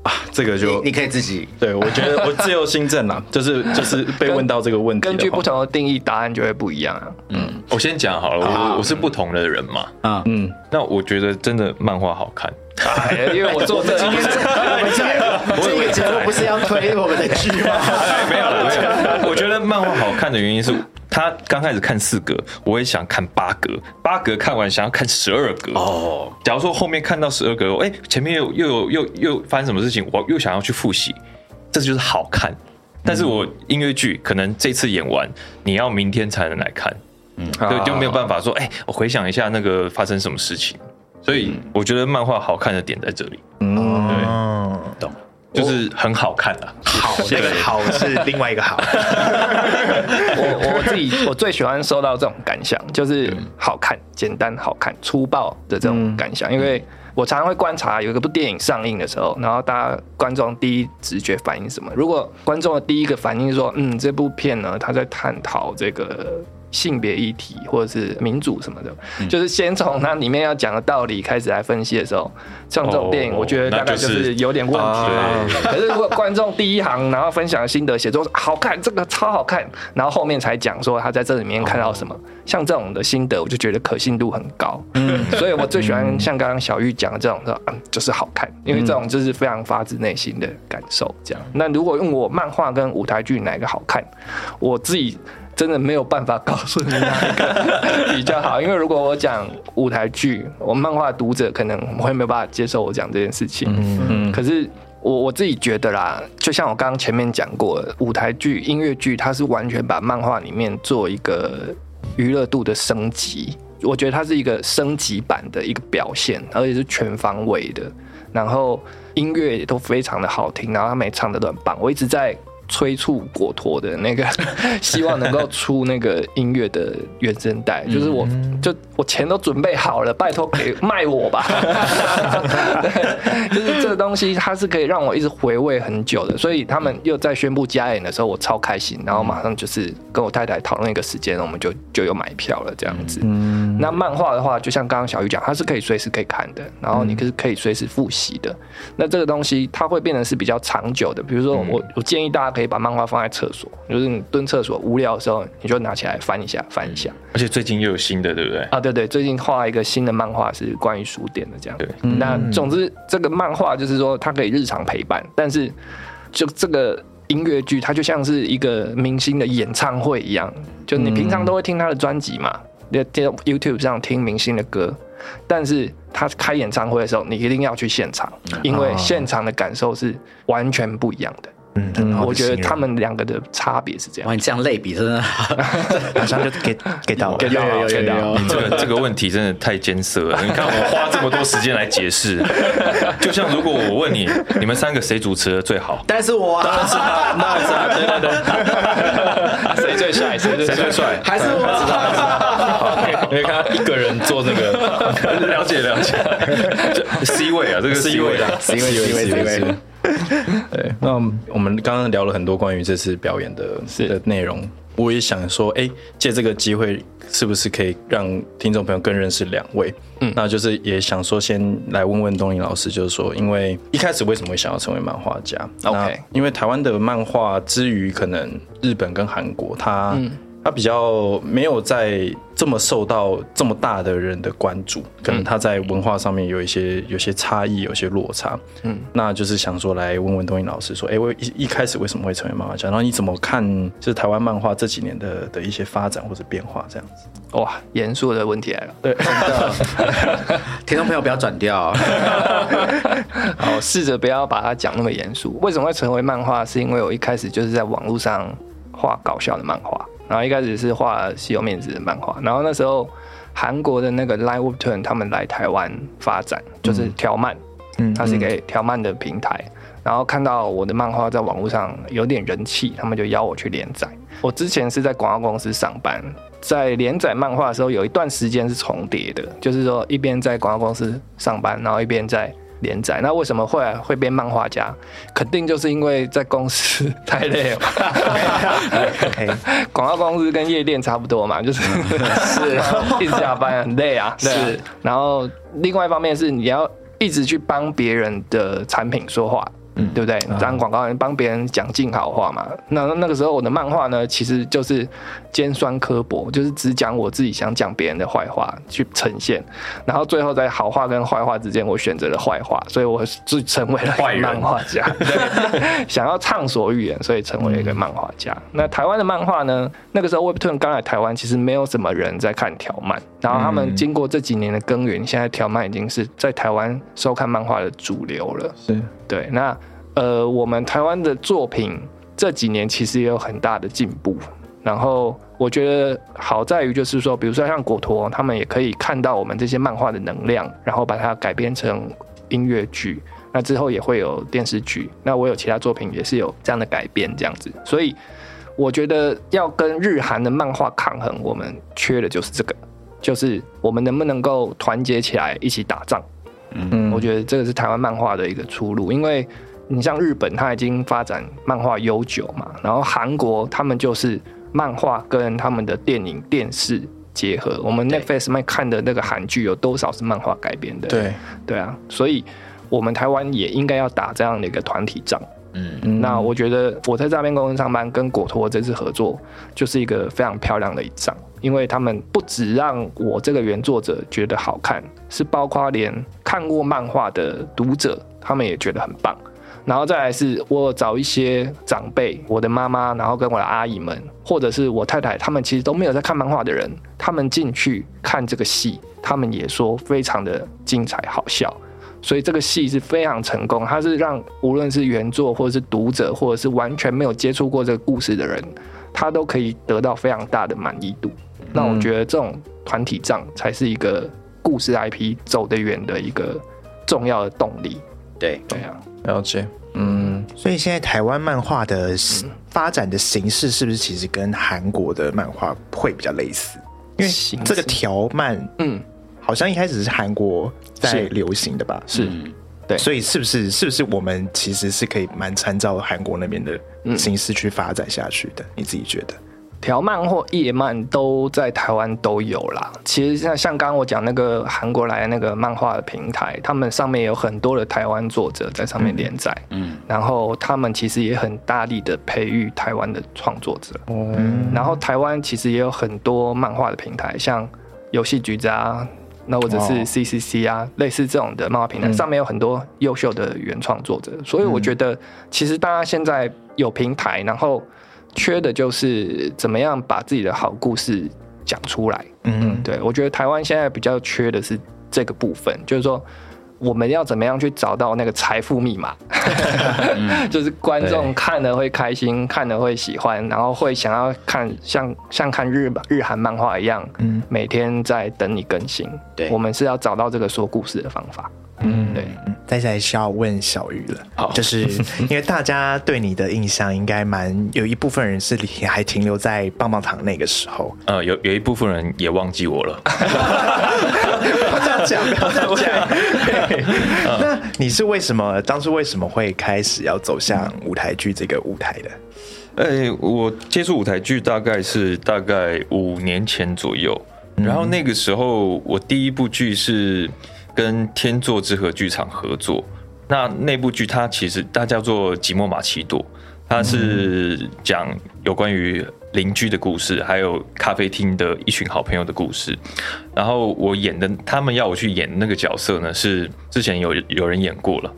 S5: 啊，这个就
S2: 你可以自己
S5: 对我觉得我自由新政啦，就是就是被问到这个问题
S4: 根据不同的定义，答案就会不一样啊。
S3: 嗯我先讲好了，我我是不同的人嘛。
S2: 啊，
S5: 嗯，
S3: 那我觉得真的漫画好看，
S4: 哎因为我做这
S2: 今天这我们这个这个节目不是要推我们的剧吗？
S3: 没有了，没有。我觉得漫画好看的原因是，他刚开始看四格，我也想看八格，八格看完想要看十二格。哦，假如说后面看到十二格，哎、前面又又有又又发生什么事情，我又想要去复习，这就是好看。但是我音乐剧可能这次演完，你要明天才能来看，嗯。对，就没有办法说，哎、我回想一下那个发生什么事情。所以我觉得漫画好看的点在这里，
S1: 嗯，
S3: 就是很好看啊。
S1: 好，这个好是另外一个好。
S4: 我我自己我最喜欢收到这种感想，就是好看、简单、好看、粗暴的这种感想，因为。我常常会观察，有一个部电影上映的时候，然后大家观众第一直觉反应什么？如果观众的第一个反应是说，嗯，这部片呢，他在探讨这个性别议题或者是民主什么的，就是先从它里面要讲的道理开始来分析的时候，像这种电影，
S3: 哦
S4: 我觉得大概
S3: 就是
S4: 是有点问题。
S5: 啊
S4: 可是如果观众第一行，然后分享心得写作好看，这个超好看，然后后面才讲说他在这里面看到什么，像这种的心得，我就觉得可信度很高。嗯，所以我最喜欢像刚刚小玉讲的这种的，嗯，就是好看，因为这种就是非常发自内心的感受。这样，那如果用我漫画跟舞台剧哪个好看，我自己。真的没有办法告诉你哪一个比较好，因为如果我讲舞台剧，我漫画读者可能会没有办法接受我讲这件事情。
S5: 嗯
S4: 可是我我自己觉得啦，就像我刚刚前面讲过的，舞台剧、音乐剧，它是完全把漫画里面做一个娱乐度的升级。我觉得它是一个升级版的一个表现，而且是全方位的。然后音乐也都非常的好听，然后他们也唱的都很棒。我一直在催促果陀的那个，希望能够出那个音乐的原声带，就是我就我钱都准备好了，拜托给卖我吧。对，就是这个东西它是可以让我一直回味很久的，所以他们又在宣布加演的时候，我超开心，然后马上就是跟我太太讨论一个时间，我们就就有买票了这样子。
S5: 嗯
S4: 那漫画的话，就像刚刚小鱼讲，它是可以随时可以看的，然后你可是可以随时复习的。那这个东西它会变得是比较长久的。比如说我，我建议大家可以把漫画放在厕所，就是你蹲厕所无聊的时候，你就拿起来翻一下，翻一下。
S3: 而且最近又有新的，对不对？
S4: 啊，对对，最近画一个新的漫画是关于书店的这样。
S3: 对，
S4: 那总之这个漫画就是说它可以日常陪伴，但是就这个音乐剧，它就像是一个明星的演唱会一样，就你平常都会听他的专辑嘛，在在 YouTube 上听明星的歌，但是他开演唱会的时候，你一定要去现场，因为现场的感受是完全不一样的。
S1: 嗯，
S4: 我觉得他们两个的差别是这样。
S2: 哇，。你这样类比真的。好，
S1: 马上就 get get 到了，
S2: 有有有有有。
S3: 你这个这个问题真的太艰涩了。你看 我花这么多时间来解释，就像如果我问你，你们三个谁主持的最好？
S2: 但是我当然是他，
S5: 那是他，对对对，
S4: 谁最帅？谁最
S3: 谁最帅？
S2: 还是我知道，
S5: 因为看他一个人做那个。
S3: 了解了解，C 位啊，这个 C 位啊
S2: ，C 位。C 位 C 位，
S5: 对，那我们刚刚聊了很多关于这次表演的
S4: 是。
S5: 的内容，我也想说，哎，借这个机会，是不是可以让听众朋友更认识两位？嗯，那就是也想说，先来问问东林老师，就是说，因为一开始为什么会想要成为漫画家
S4: ？OK
S5: 那因为台湾的漫画之于可能日本跟韩国，它、它比较没有在这么受到这么大的人的关注，可能他在文化上面有一些有些差异，有些落差。嗯，那就是想说来问问东英老师说，哎、我一一开始为什么会成为漫画家？然后你怎么看就是台湾漫画这几年的的一些发展或者变化这样子？
S4: 哇，严肃的问题来了。
S5: 对，
S2: 听众朋友不要转掉，
S4: 好，试着不要把它讲那么严肃。为什么会成为漫画？是因为我一开始就是在网络上画搞笑的漫画，然后一开始是画西游面子的漫画，然后那时候韩国的那个 Live Webtoon 他们来台湾发展，就是条漫，
S1: 嗯
S4: 它是一个条漫的平台。然后看到我的漫画在网络上有点人气，他们就邀我去连载。我之前是在广告公司上班，在连载漫画的时候，有一段时间是重叠的，就是说一边在广告公司上班，然后一边在连载。那为什么后来会变漫画家？肯定就是因为在公司太累了 广告公司跟夜店差不多嘛，就是是 一直加班很累啊
S2: 是
S4: 然后另外一方面是你要一直去帮别人的产品说话。嗯，对不对？当广告人帮别人讲尽好话嘛。那那个时候我的漫画呢，其实就是尖酸刻薄，就是只讲我自己想讲别人的坏话去呈现，然后最后在好话跟坏话之间，我选择了坏话，所以我就成为了一个
S3: 坏
S4: 漫画家。想要畅所欲言，所以成为了一个漫画家。那台湾的漫画呢？那个时候 Webtoon 刚来台湾，其实没有什么人在看条漫，然后他们经过这几年的耕耘，现在条漫已经是在台湾收看漫画的主流了。
S5: 是
S4: 对，那呃，我们台湾的作品这几年其实也有很大的进步。然后我觉得好在于就是说，比如说像果陀，他们也可以看到我们这些漫画的能量，然后把它改编成音乐剧。那之后也会有电视剧。那我有其他作品也是有这样的改编，这样子。所以我觉得要跟日韩的漫画抗衡，我们缺的就是这个，就是我们能不能够团结起来一起打仗。
S5: 嗯
S4: 我觉得这个是台湾漫画的一个出路，因为你像日本，它已经发展漫画悠久嘛，然后韩国他们就是漫画跟他们的电影、电视结合。我们 Netflix 看的那个韩剧有多少是漫画改编的？
S5: 对，
S4: 对啊，所以我们台湾也应该要打这样的一个团体仗。
S2: 嗯，
S4: 那我觉得我在诈骗公司上班，跟果托这次合作就是一个非常漂亮的一仗，因为他们不只让我这个原作者觉得好看，是包括连看过漫画的读者，他们也觉得很棒。然后再来是我找一些长辈，我的妈妈，然后跟我的阿姨们，或者是我太太，他们其实都没有在看漫画的人，他们进去看这个戏，他们也说非常的精彩好笑。所以这个戏是非常成功，它是让无论是原作或者是读者，或者是完全没有接触过这个故事的人，他都可以得到非常大的满意度。那我觉得这种团体账才是一个故事 IP 走得远的一个重要的动力。
S2: 对，
S4: 对啊，
S5: 了解。嗯，
S1: 所以现在台湾漫画的发展的形式是不是其实跟韩国的漫画会比较类似？因为这个条漫
S4: 嗯，
S1: 好像一开始是韩国在流行的吧？
S4: 是。
S2: 嗯
S4: 对
S1: 所以是不是是不是我们其实是可以蛮参照韩国那边的形式去发展下去的？你自己觉得？
S4: 条漫或页漫都在台湾都有啦。其实像像刚刚我讲那个韩国来的那个漫画的平台，他们上面有很多的台湾作者在上面连载，
S2: 嗯，
S4: 然后他们其实也很大力的培育台湾的创作者。
S1: 嗯，
S4: 然后台湾其实也有很多漫画的平台，像游戏局子啊，那或者是
S1: 哦
S4: CCC 啊，类似这种的漫画平台，上面有很多优秀的原创作者。所以我觉得，其实大家现在有平台，然后缺的就是怎么样把自己的好故事讲出来。
S1: 嗯，
S4: 对我觉得台湾现在比较缺的是这个部分，就是说。我们要怎么样去找到那个财富密码？就是观众看了会开心，看了会喜欢，然后会想要看像像看日日韩漫画一样，
S1: 嗯
S4: 每天在等你更新。
S2: 对
S4: 我们是要找到这个说故事的方法。
S1: 嗯，
S4: 对。
S1: 再来是要问小鱼了，
S5: 好。
S1: 就是因为大家对你的印象应该蛮有一部分人是还停留在棒棒糖那个时候，
S3: 呃，有有一部分人也忘记我了。
S1: 不要这样讲，不要这样讲。那你是为什么当初为什么会开始要走向舞台剧这个舞台的？
S3: 哎、我接触舞台剧大概是大概五年前左右，然后那个时候我第一部剧是跟天作之合剧场合作。那那部剧它其实它叫做《吉莫马奇朵》，它是讲有关于邻居的故事，还有咖啡厅的一群好朋友的故事。然后我演的，他们要我去演那个角色呢，是之前有有人演过了。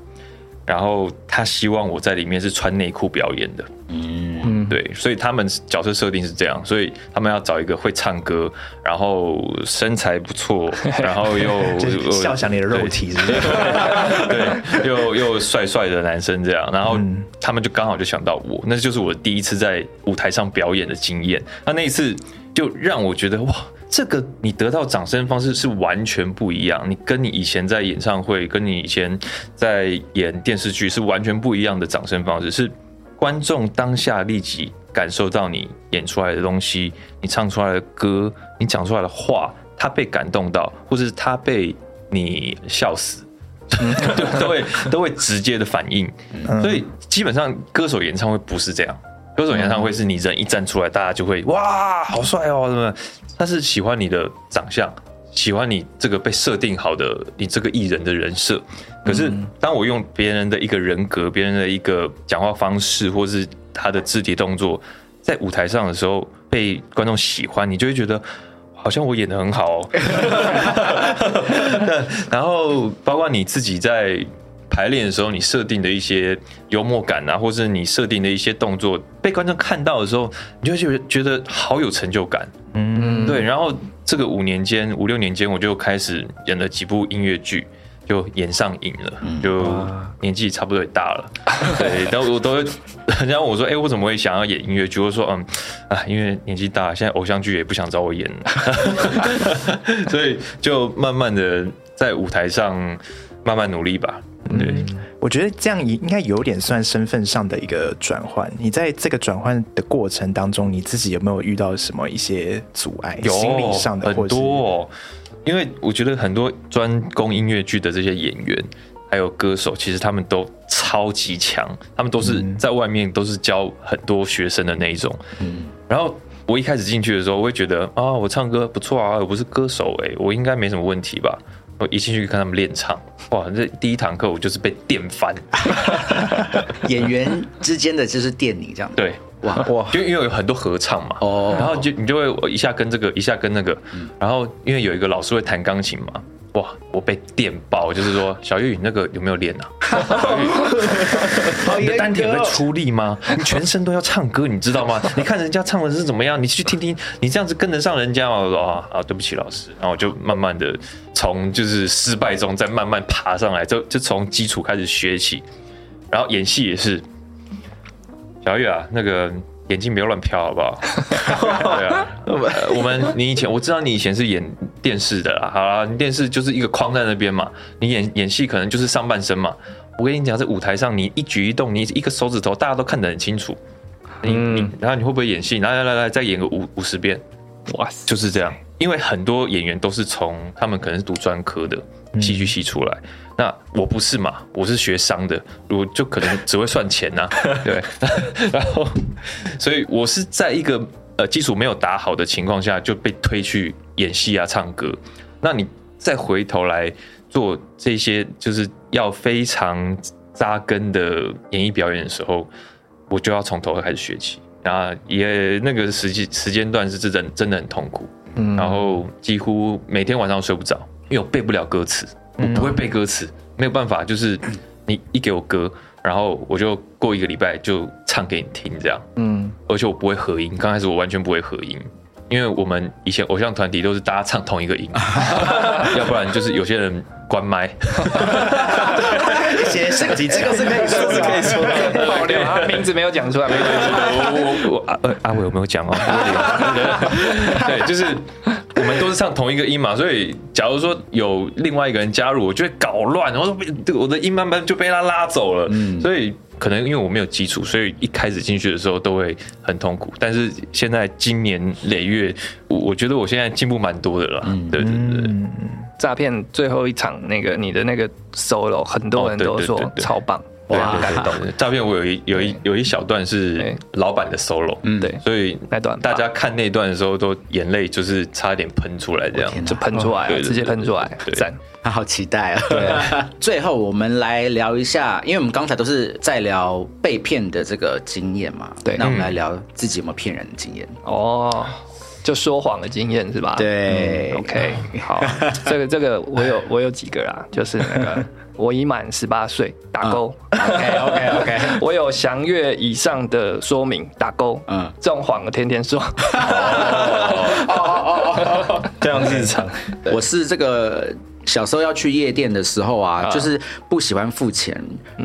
S3: 然后他希望我在里面是穿内裤表演的，
S2: 嗯，
S3: 对，所以他们角色设定是这样，所以他们要找一个会唱歌，然后身材不错，然后又
S1: 就是
S3: 又
S1: 笑想你的肉体是不是？
S3: 对，又又帅帅的男生这样，然后
S1: 嗯
S3: 他们就刚好就想到我，那就是我第一次在舞台上表演的经验。那那一次就让我觉得哇，这个你得到掌声方式是完全不一样，你跟你以前在演唱会，跟你以前在演电视剧是完全不一样的掌声方式，是观众当下立即感受到你演出来的东西，你唱出来的歌，你讲出来的话，他被感动到，或者是他被你笑死。都都会都会直接的反应，所以基本上歌手演唱会不是这样，歌手演唱会是你人一站出来，大家就会哇好帅哦，什么？他是喜欢你的长相，喜欢你这个被设定好的你这个艺人的人设。可是当我用别人的一个人格、别人的一个讲话方式，或是他的肢体动作，在舞台上的时候被观众喜欢，你就会觉得。好像我演的很好哦，然后包括你自己在排练的时候，你设定的一些幽默感啊，或是你设定的一些动作，被观众看到的时候，你就会觉得觉得好有成就感。
S1: 嗯，
S3: 对，然后这个五年间、五六年间，我就开始演了几部音乐剧，就演上瘾了，就年纪差不多也大了。对，然后我都会，人家问我说：“哎、我怎么会想要演音乐剧？”我说：“嗯，啊，因为年纪大，现在偶像剧也不想找我演了，所以就慢慢的在舞台上慢慢努力吧。”对，
S1: 我觉得这样应该有点算身份上的一个转换。你在这个转换的过程当中，你自己有没有遇到什么一些阻碍？
S3: 有
S1: 心理上的，或
S3: 很多哦。因为我觉得很多专攻音乐剧的这些演员，还有歌手，其实他们都超级强，他们都是在外面都是教很多学生的那一种。嗯然后我一开始进去的时候，我会觉得啊，我唱歌不错啊，我不是歌手哎、我应该没什么问题吧。我一进去看他们练唱，哇，这第一堂课我就是被电翻，
S2: 演员之间的就是电你这样。
S3: 对，
S2: 哇，
S5: 哇，
S3: 就因为有很多合唱嘛，
S2: 哦。
S3: 然后就你就会一下跟这个，一下跟那个，然后因为有一个老师会弹钢琴嘛，哇，我被电爆，就是说小玉你那个有没有练啊？小玉，你的丹田会
S2: 哦
S3: 出力吗？你全身都要唱歌，你知道吗？你看人家唱的是怎么样，你去听听，你这样子跟得上人家吗？我说啊啊，对不起老师，然后我就慢慢的从就是失败中再慢慢爬上来，就就从基础开始学起，然后演戏也是，小玉啊，那个眼睛不要乱飘，好不好？对啊，呃我们你以前我知道你以前是演电视的啦，好啦，你电视就是一个框在那边嘛，你演演戏可能就是上半身嘛。我跟你讲，在舞台上你一举一动，你一个手指头大家都看得很清楚。你你，然后你会不会演戏？来来来来，再演个五五十遍，
S4: 哇，
S3: 就是这样。因为很多演员都是从他们可能是读专科的戏剧系出来，那我不是嘛，我是学商的，我就可能 只会算钱呐、对，然后所以我是在一个呃基础没有打好的情况下就被推去演戏啊、唱歌，那你再回头来做这些就是要非常扎根的演艺表演的时候，我就要从头开始学起。然后也那个时间时间段是真的真的很痛苦，然后几乎每天晚上睡不着，因为我背不了歌词，我不会背歌词，没有办法，就是你一给我歌，然后我就过一个礼拜就唱给你听这样，
S5: 嗯，
S3: 而且我不会合音，刚开始我完全不会合音。因为我们以前偶像团体都是大家唱同一个音，要不然就是有些人关麦，
S1: 一些小技巧，
S2: 是可以说是可以说的。
S4: 爆料，他名字没有讲出来，没关系。
S3: 我我我阿呃阿伟有没有讲哦？对，就是我们都是唱同一个音嘛，所以假如说有另外一个人加入，我就会搞乱，然后被我的音慢慢就被他拉走了。嗯，所以可能因为我没有基础，所以一开始进去的时候都会很痛苦。但是现在经年累月，我我觉得我现在进步蛮多的了。对对对对，
S4: 诈骗最后一场那个你的那个 solo，很多人都说超棒，
S3: 对
S4: 哇，感动。
S3: 对诈骗我有一有一有一小段是老板的 solo，
S2: 嗯。
S4: 对，
S3: 所以
S4: 那段
S3: 大家看那段的时候都眼泪就是差点喷出来这样。
S4: 就喷出来直接喷出来，
S3: 对。
S4: 赞。
S2: 他好期待啊！对，最后我们来聊一下，因为我们刚才都是在聊被骗的这个经验嘛，
S4: 对。
S2: 那我们来聊自己有没有骗人的经验。
S4: 哦，就说谎的经验是吧？
S2: 对。
S4: 嗯，OK，好，这个这个我有我有几个啦，就是那个 我已满十八岁打勾
S2: ，OK OK OK，
S4: 我有详阅以上的说明打勾，
S2: 嗯。
S4: 嗯，这种谎我天天说，
S5: 非常日常。
S2: 我是这个小时候要去夜店的时候啊，就是不喜欢付钱，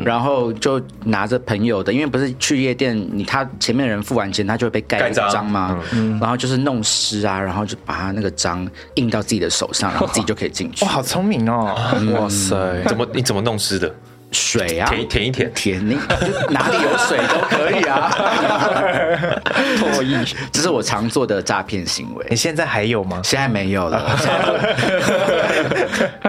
S2: 然后就拿着朋友的，因为不是去夜店，你他前面的人付完钱，他就会被盖章
S3: 盖章
S2: 章嘛，然后就是弄湿啊，然后就把他那个章印到自己的手上，然后自己就可以进去
S1: 哇，。好聪明哦！
S5: 哇塞，
S3: 怎么你怎么弄湿的？
S2: 水啊，
S3: 舔舔一舔。
S2: 舔你哪里有水都可以啊。
S4: 唾液。
S2: 这是我常做的诈骗行为
S1: 你，现在还有吗？
S2: 现在没有了。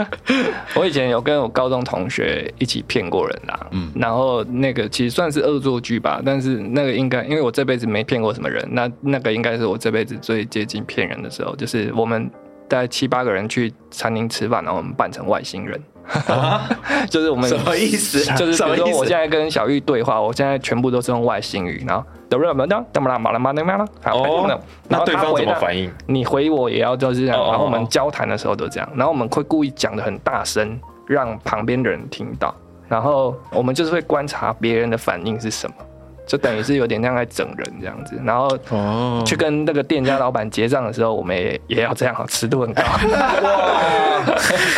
S4: 我以前有跟我高中同学一起骗过人啦，嗯，然后那个其实算是恶作剧吧，但是那个应该因为我这辈子没骗过什么人，那那个应该是我这辈子最接近骗人的时候，就是我们大概七八个人去餐厅吃饭，然后我们扮成外星人。就是我们
S2: 什么意思
S4: 就是比如说我现在跟小玉对话，我现在全部都是用外星语，然后得不得不得，怎么啦？马啦马啦马啦，好，
S3: 哦
S4: 然
S3: 那对方怎么反应？
S4: 你回我也要就是这样，然后我们交谈的时候都这样，然后我们会故意讲的很大声，让旁边的人听到，然后我们就是会观察别人的反应是什么，就等于是有点像在整人这样子，然后
S5: 哦，
S4: 去跟那个店家老板结账的时候，我们也也要这样，尺度很高。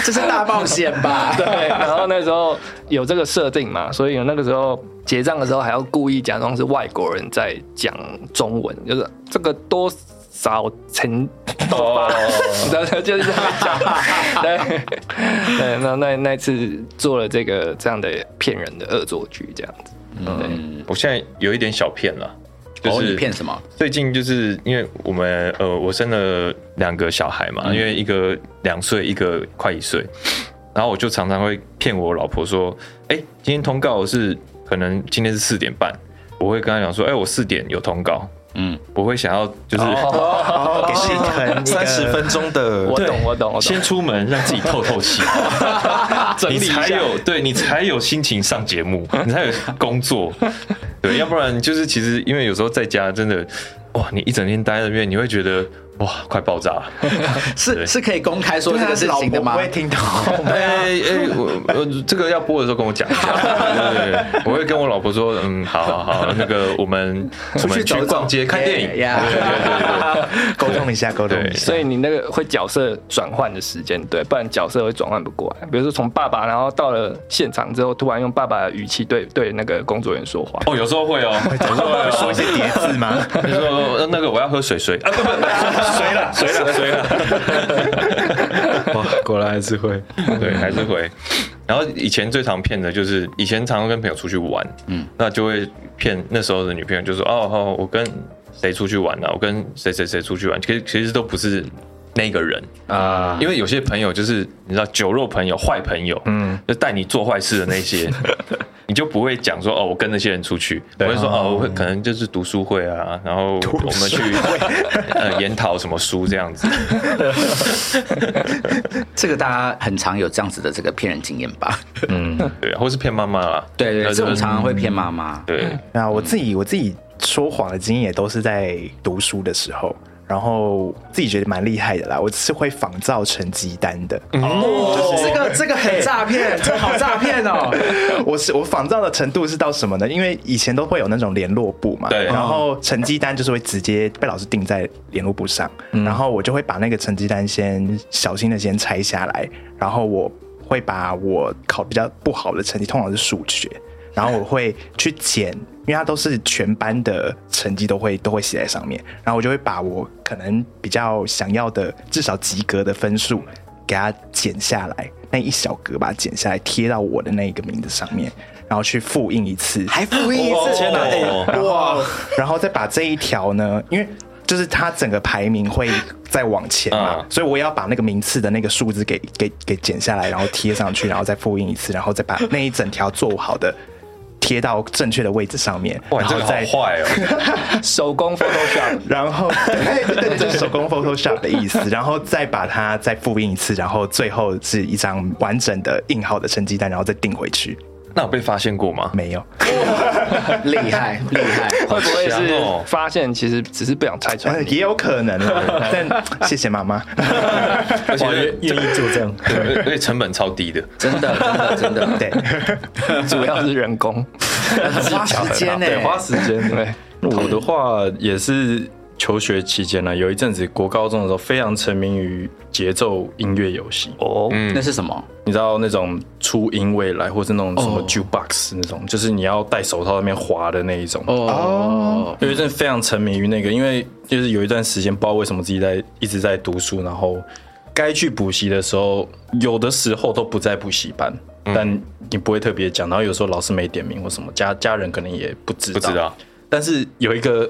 S2: 这是大冒险吧？
S4: 对，然后那时候有这个设定嘛，所以那个时候结账的时候还要故意假装是外国人在讲中文，就是这个多少钱多吧，你知道就是这样讲。对，对，那那那次做了这个这样的骗人的恶作剧，这样子。
S2: 嗯，
S3: 我现在有一点小骗了，就
S2: 哦，你
S3: 是
S2: 骗什么？
S3: 最近就是因为我们呃，我生了两个小孩嘛，因为一个两岁，一个快一岁，然后我就常常会骗我老婆说，哎、今天通告是可能今天是四点半，我会跟她讲说，哎、我四点有通告，嗯，我会想要就是
S1: 哦，给自己腾一个
S5: 三十分钟的
S4: 我懂，我懂，我懂。
S3: 先出门让自己透透气，你才有对你才有心情上节目，你才有工作，对，要不然就是其实因为有时候在家真的哇，你一整天待在那边，你会觉得哇快爆炸了。
S2: 是是可以公开说这个事情的吗
S1: 婆不？会听到。
S3: 哎哎，我我这个要播的时候跟我讲一下，对对对，我会跟我老婆说，嗯，好好好，那个我们我们去逛街看电影，
S2: 呀
S3: 对对对对
S1: 沟通一下，沟通一下。
S4: 所以你那个会角色转换的时间，对，不然角色会转换不过来。比如说从爸爸，然后到了现场之后，突然用爸爸的语气对对那个工作人员说话，
S3: 哦，有时候会哦，有时候会
S1: 说一些叠字吗？
S3: 就说呃那个我要喝水水啊，不不不，水了水了水了，
S5: 哇，果然还是会。
S3: 对，还是会。然后以前最常骗的就是以前常常跟朋友出去玩，嗯，那就会骗那时候的女朋友，就说哦哦，我跟谁出去玩了、我跟谁谁谁出去玩，其实其实都不是那个人。
S5: 啊。
S3: 因为有些朋友就是你知道酒肉朋友、坏朋友，嗯，就带你做坏事的那些，你就不会讲说哦，我跟那些人出去，我会说哦，我会可能就是读书会啊，然后我们去呃 研讨什么书这样子，
S2: 这个大家很常有这样子的这个骗人经验吧？嗯。
S3: 对，或是骗妈妈啦，
S2: 对对，
S3: 呃
S2: 这种常常会骗妈妈。
S3: 对。
S1: 那我自己我自己说谎的经验也都是在读书的时候，然后自己觉得蛮厉害的啦。我是会仿造成绩单的，
S2: 哦，这个这个很诈骗，这好诈骗哦！
S1: 我是我仿造的程度是到什么呢？因为以前都会有那种联络簿嘛，
S3: 对
S1: 然后成绩单就是会直接被老师钉在联络簿上，然后我就会把那个成绩单先小心的先拆下来，然后我会把我考比较不好的成绩，通常是数学，然后我会去减，因为它都是全班的成绩都会都会写在上面，然后我就会把我可能比较想要的至少及格的分数给它剪下来，那一小格把它剪下来贴到我的那个名字上面，然后去复印一次，
S2: 还复印一次，
S5: 天哪哎
S1: 然后然后再把这一条呢，因为就是它整个排名会再往前嘛，
S3: 嗯
S1: 所以我也要把那个名次的那个数字给给给剪下来，然后贴上去，然后再复印一次，然后再把那一整条做好的贴到正确的位置上面，
S3: 哇，这个好
S1: 然后再
S3: 坏哦！
S4: 手工 Photoshop，
S1: 然后对对对，这是手工 Photoshop 的意思，然后再把它再复印一次，然后最后是一张完整的印好的成绩单，然后再订回去。
S3: 那有被发现过吗？
S1: 没有，
S2: 厉 害厉害！
S4: 会不会是发现其实只是不想拆穿？
S1: 呃也有可能啊，但谢谢妈妈。
S3: 而且，
S5: 愿愿意做这样，
S3: 对，而且成本超低的。
S2: 真的真的真的，
S1: 对，
S4: 主要是人工，
S2: 花时间呢，
S5: 对，花时间。
S4: 对，
S5: 我的话也是求学期间呢，有一阵子国高中的时候非常沉迷于节奏音乐游戏。
S4: 哦，
S2: 那是什么？
S5: 你知道那种初音未来，或是那种什么
S2: 哦
S5: jukebox 那种，就是你要戴手套在那边滑的那一种。
S2: 哦，
S5: 有一阵非常沉迷于那个，因为就是有一段时间不知道为什么自己在一直在读书，然后该去补习的时候，有的时候都不在补习班，但你不会特别讲，然后有时候老师没点名或什么，家家人可能也不知道。
S3: 不知道，
S5: 但是有一个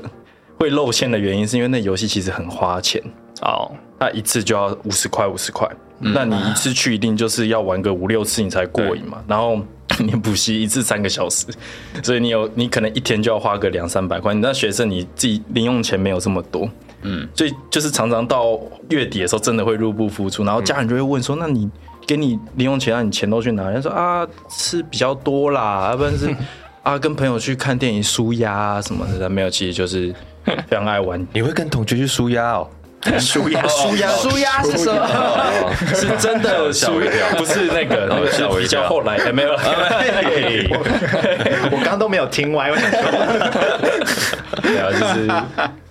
S5: 会露馅的原因，是因为那游戏其实很花钱，
S4: 哦，
S5: 那一次就要五十块五十块，那你一次去一定就是要玩个五六次你才过瘾嘛。然后 你补习一次三个小时，所以你有你可能一天就要花个两三百块。你那学生你自己零用钱没有这么多，嗯，所以就是常常到月底的时候真的会入不敷出，然后家人就会问说：“那你给你零用钱，那你钱都去哪？”人家说：“啊，吃比较多啦，要不然是 啊跟朋友去看电影舒压啊什么的。”没有，其实就是 非常爱玩
S3: 你会跟同学去舒压哦？
S1: 舒压 舒压
S2: 舒压是什么？
S5: 是真的
S3: 吓我一跳
S5: 不是那个，那个是
S3: 吓我一跳
S5: 比较后来，哎没有，
S1: 我刚刚都没有听歪，我想说，
S5: 对啊，就是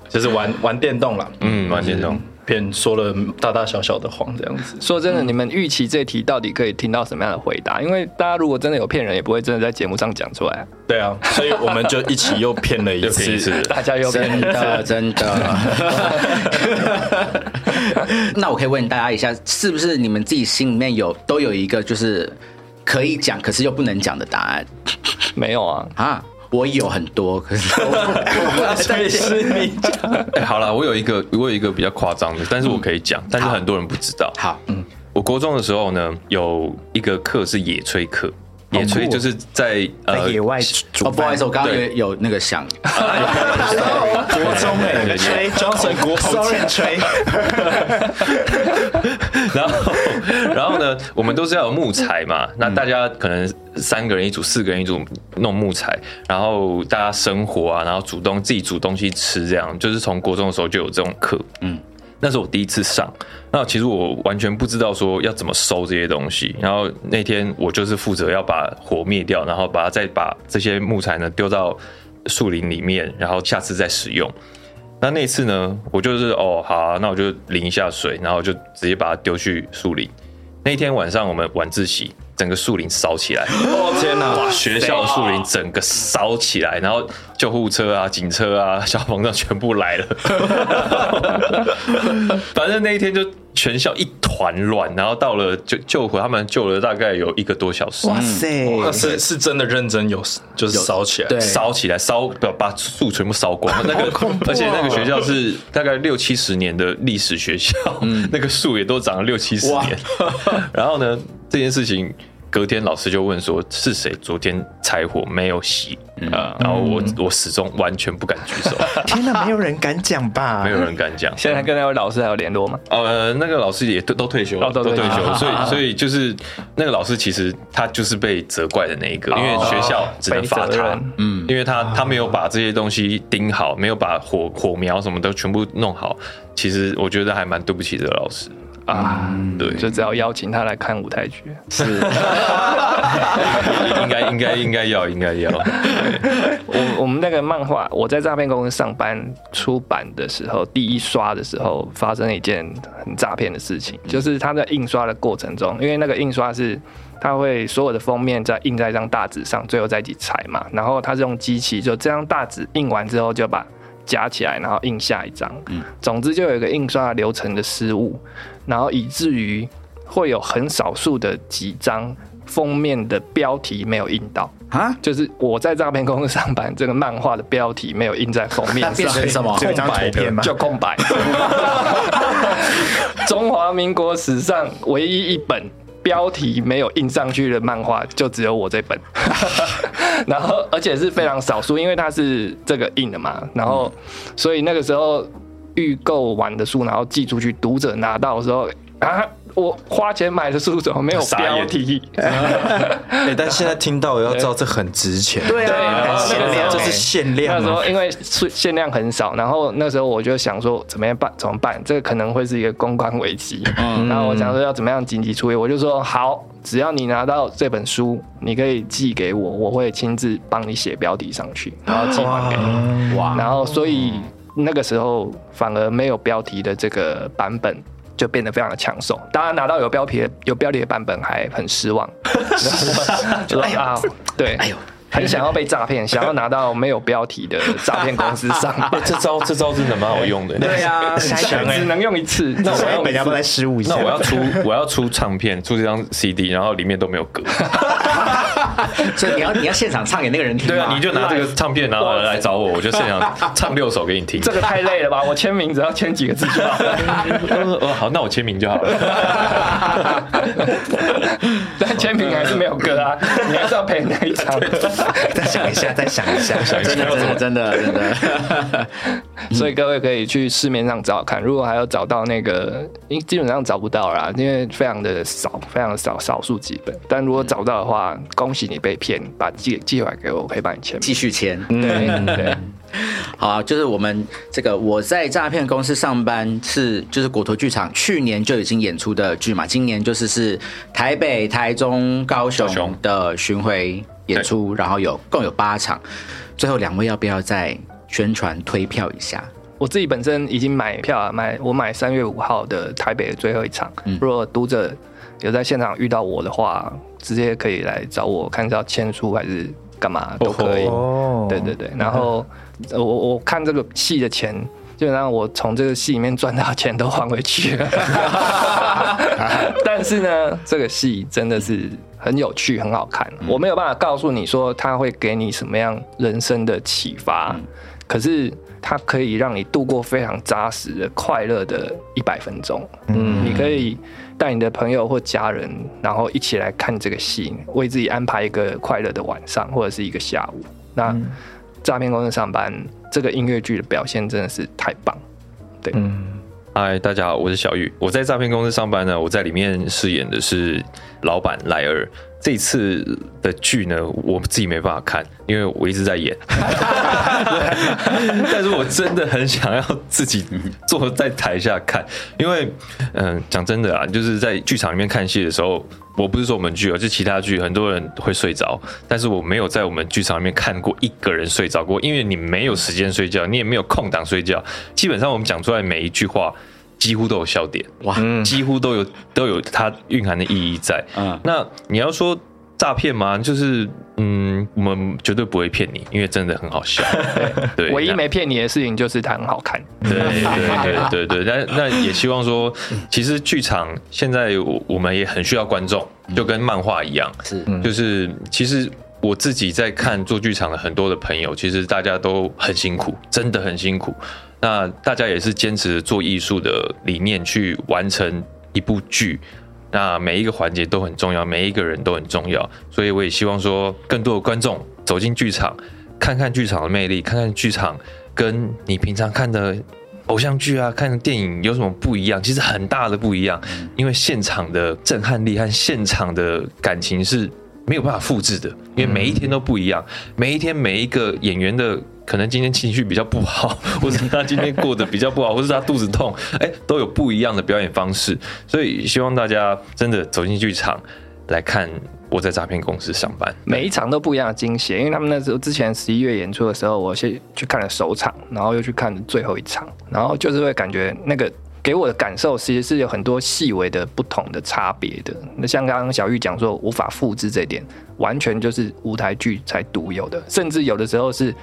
S5: 就是玩玩电动了，
S3: 嗯，玩电动。
S5: 骗说了大大小小的谎这样子。
S4: 说真的，你们预期这题到底可以听到什么样的回答？因为大家如果真的有骗人，也不会真的在节目上讲出来啊。
S5: 对啊，所以我们就一起又骗了一次
S3: 次。
S4: 大家又骗
S2: 真的真的。那我可以问大家一下，是不是你们自己心里面有都有一个就是可以讲，可是又不能讲的答案
S4: 没有啊？
S2: 啊？我有很多，可是我在
S5: 是你讲，
S3: 哎，好了，我有一个，我有一个比较夸张的，但是我可以讲，但是很多人不知道。
S2: 好，嗯，
S3: 我国中的时候呢，有一个课是野炊课，野炊就是在
S1: 呃野外煮
S2: 哦，不好意思，我刚刚有
S3: 对
S2: 有那个想，
S5: 国中哎，
S1: 吹
S5: 装成国
S1: 手欠吹，
S3: 然后，然后呢，我们都是要有木材嘛，那大家可能三个人一组，四个人一组弄木材，然后大家生火啊，然后煮东自己煮东西吃，这样就是从国中的时候就有这种课，嗯。那是我第一次上，那其实我完全不知道说要怎么收这些东西。然后那天我就是负责要把火灭掉，然后把它再把这些木材呢丢到树林里面，然后下次再使用。那那次呢，我就是哦好、那我就淋一下水，然后就直接把它丢去树林。那天晚上我们晚自习，整个树林烧起来，
S5: 哦天哪！
S3: 哇！学校的树林整个烧起来，然后救护车啊、警车啊、消防车全部来了。反正那一天就全校一团乱，然后到了救救火，他们救了大概有一个多小时。
S1: 哇塞！
S5: 哇是是真的认真有，就是烧起来。
S3: 烧起来，烧把把树全部烧光。那个，而且那个学校是大概六七十年的历史学校，那个树也都长了六七十年。然后呢，这件事情隔天老师就问说是谁昨天柴火没有熄？啊，然后我我始终完全不敢举手，
S1: 天哪，没有人敢讲吧？
S3: 没有人敢讲。
S4: 现在跟那位老师还有联络吗？
S3: 呃，那个老师也都都退休了，
S4: 哦都退休
S3: 都退休，所
S4: 啊
S3: 以所以就是那个老师其实他就是被责怪的那一个，因为学校只能罚他嗯，因为他他没有把这些东西盯好，没有把火火苗什么的全部弄好，其实我觉得还蛮对不起这个老师。
S4: 啊，
S3: 对，
S4: 就只要邀请他来看舞台剧。是。
S3: 应该应该应该要应该要，
S4: 我我们那个漫画，我在诈骗公司上班出版的时候，第一刷的时候发生了一件很诈骗的事情，就是他在印刷的过程中，因为那个印刷是他会所有的封面在印在一张大纸上，最后再一起裁嘛，然后他是用机器，就这张大纸印完之后就把夹起来，然后印下一张。嗯，总之就有一个印刷流程的失误，然后以至于会有很少数的几张封面的标题没有印到。
S2: 啊，
S4: 就是我在诈骗公司上班，这个漫画的标题没有印在封面
S2: 那变
S4: 上，
S2: 成什么？
S1: 只有一张图片吗？
S4: 就空白。中华民国史上唯一一本标题没有印上去的漫画，就只有我这本。然后，而且是非常少数，因为它是这个印的嘛。然后，所以那个时候预购完的书，然后寄出去，读者拿到的时候啊。我花钱买的书怎么没有标题？
S5: 哎，但现在听到我要知道这很值钱，
S1: 对啊，
S4: 限量
S5: 这是限量啊
S4: 那时候。因为数限量很少，然后那时候我就想说怎么样办？怎么办？这个可能会是一个公关危机。
S2: 嗯
S4: 然后我想说要怎么样紧急处理，我就说好，只要你拿到这本书，你可以寄给我，我会亲自帮你写标题上去，然后寄还给你。
S2: 哇，
S4: 然后所以那个时候反而没有标题的这个版本。就变得非常的抢手，当然拿到有标题的有标题的版本还很失望，就说啊，对，
S2: 哎呦，
S4: 很想要被诈骗，想要拿到没有标题的诈骗公司上
S3: 这招这招真的蛮好用的。
S2: 对 呀，
S4: 只能用一次。那
S1: 下一本要不要再失误一下？
S3: 那我要出我要出唱片，出这张 CD，然后里面都没有歌。
S2: 所以你要你要现场唱给那个人听吗
S3: 对啊，你就拿这个唱片，然后来找我，我就现场唱六首给你听。
S4: 这个太累了吧？我签名只要签几个字就好了。
S3: 哦，好，那我签名就好了。
S4: 但签名还是没有歌啊，你还是要赔那一张。
S1: 再想一下，再想一下，
S3: 想一下
S2: 真的真的真的真的，
S4: 所以各位可以去市面上找找看，如果还有找到那个，因基本上找不到啦，因为非常的少，非常的少，少数几本。但如果找到的话，恭喜你被骗，把寄寄回来给我，我可以帮你签名。
S2: 继续签。
S4: 对对，
S2: 好啊，就是我们这个我在诈骗公司上班是就是果陀剧场去年就已经演出的剧嘛，今年就是是台北、台中、高雄的巡回演出，然后有共有八场。最后两位要不要再宣传推票一下？
S4: 我自己本身已经买票啊，买我买三月五号的台北的最后一场。如果读者有在现场遇到我的话，直接可以来找我，看是要签书还是干嘛都可以。
S1: 哦
S4: 对对对，然后呃我我看这个戏的钱，基本上我从这个戏里面赚到的钱都还回去了。但是呢，这个戏真的是很有趣，很好看。我没有办法告诉你说它会给你什么样人生的启发，可是它可以让你度过非常扎实的、快乐的一百分钟。嗯，你可以带你的朋友或家人，然后一起来看这个戏，为自己安排一个快乐的晚上或者是一个下午。那诈骗公司上班这个音乐剧的表现真的是太棒，对，
S3: 嗨，大家好，我是小玉。我在诈骗公司上班呢，我在里面饰演的是老板赖二。这次的剧呢，我自己没办法看，因为我一直在演。但是我真的很想要自己坐在台下看，因为嗯，讲真的啊，就是在剧场里面看戏的时候，我不是说我们剧哦，就其他剧很多人会睡着，但是我没有在我们剧场里面看过一个人睡着过，因为你没有时间睡觉，你也没有空档睡觉，基本上我们讲出来每一句话。几乎都有笑点哇，几乎都有都有它蕴含的意义在。嗯，那你要说诈骗吗？就是嗯，我们绝对不会骗你，因为真的很好笑。
S4: 对，唯一没骗你的事情就是它很好看。
S3: 对对对对对，那那也希望说，其实剧场现在我们也很需要观众，就跟漫画一样，是就是其实我自己在看做剧场的很多的朋友，其实大家都很辛苦，真的很辛苦。那大家也是坚持做艺术的理念去完成一部剧，那每一个环节都很重要，每一个人都很重要，所以我也希望说，更多的观众走进剧场，看看剧场的魅力，看看剧场跟你平常看的偶像剧啊、看的电影有什么不一样？其实很大的不一样，因为现场的震撼力和现场的感情是没有办法复制的，因为每一天都不一样，每一天每一个演员的。可能今天情绪比较不好，或者他今天过得比较不好，或者他肚子痛，哎，都有不一样的表演方式。所以希望大家真的走进剧场来看我在诈骗公司上班，
S4: 每一场都不一样的惊喜。因为他们那时候之前十一月演出的时候，我先去看了首场，然后又去看最后一场，然后就是会感觉那个给我的感受其实是有很多细微的不同的差别的。那像刚刚小玉讲说无法复制这点，完全就是舞台剧才独有的，甚至有的时候是。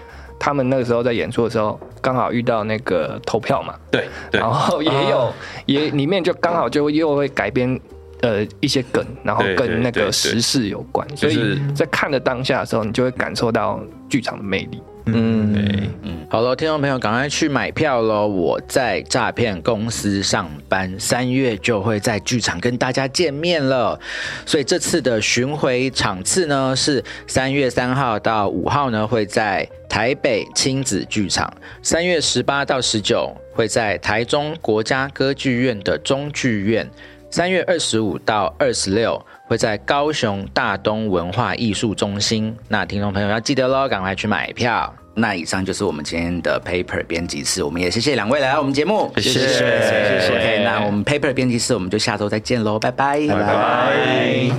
S4: 他们那个时候在演出的时候，刚好遇到那个投票嘛，
S3: 对，
S4: 然后也有也里面就刚好就又会改编呃一些梗，然后跟那个时事有关，所以在看的当下的时候，你就会感受到剧场的魅力。嗯，
S2: 对，嗯，好了，听众朋友，赶快去买票喽！我在诈骗公司上班，三月就会在剧场跟大家见面了。所以这次的巡回场次呢，是三月三号到五号呢，会在台北亲子剧场；三月十八到十九会在台中国家歌剧院的中剧院；三月二十五到二十六。会在高雄大东文化艺术中心，那听众朋友要记得喽，赶快去买票。那以上就是我们今天的 Paper 编辑室，我们也谢谢两位来到我们节目，
S3: 谢谢谢
S2: 谢。OK，那我们 Paper 编辑室，我们就下周再见喽，拜拜
S3: 拜拜。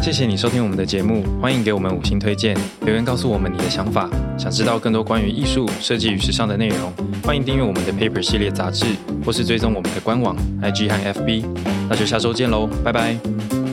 S5: 谢谢你收听我们的节目，欢迎给我们五星推荐，留言告诉我们你的想法。想知道更多关于艺术设计与时尚的内容，欢迎订阅我们的 Paper 系列杂志，或是追踪我们的官网 IG 和 FB。那就下周见喽，拜拜。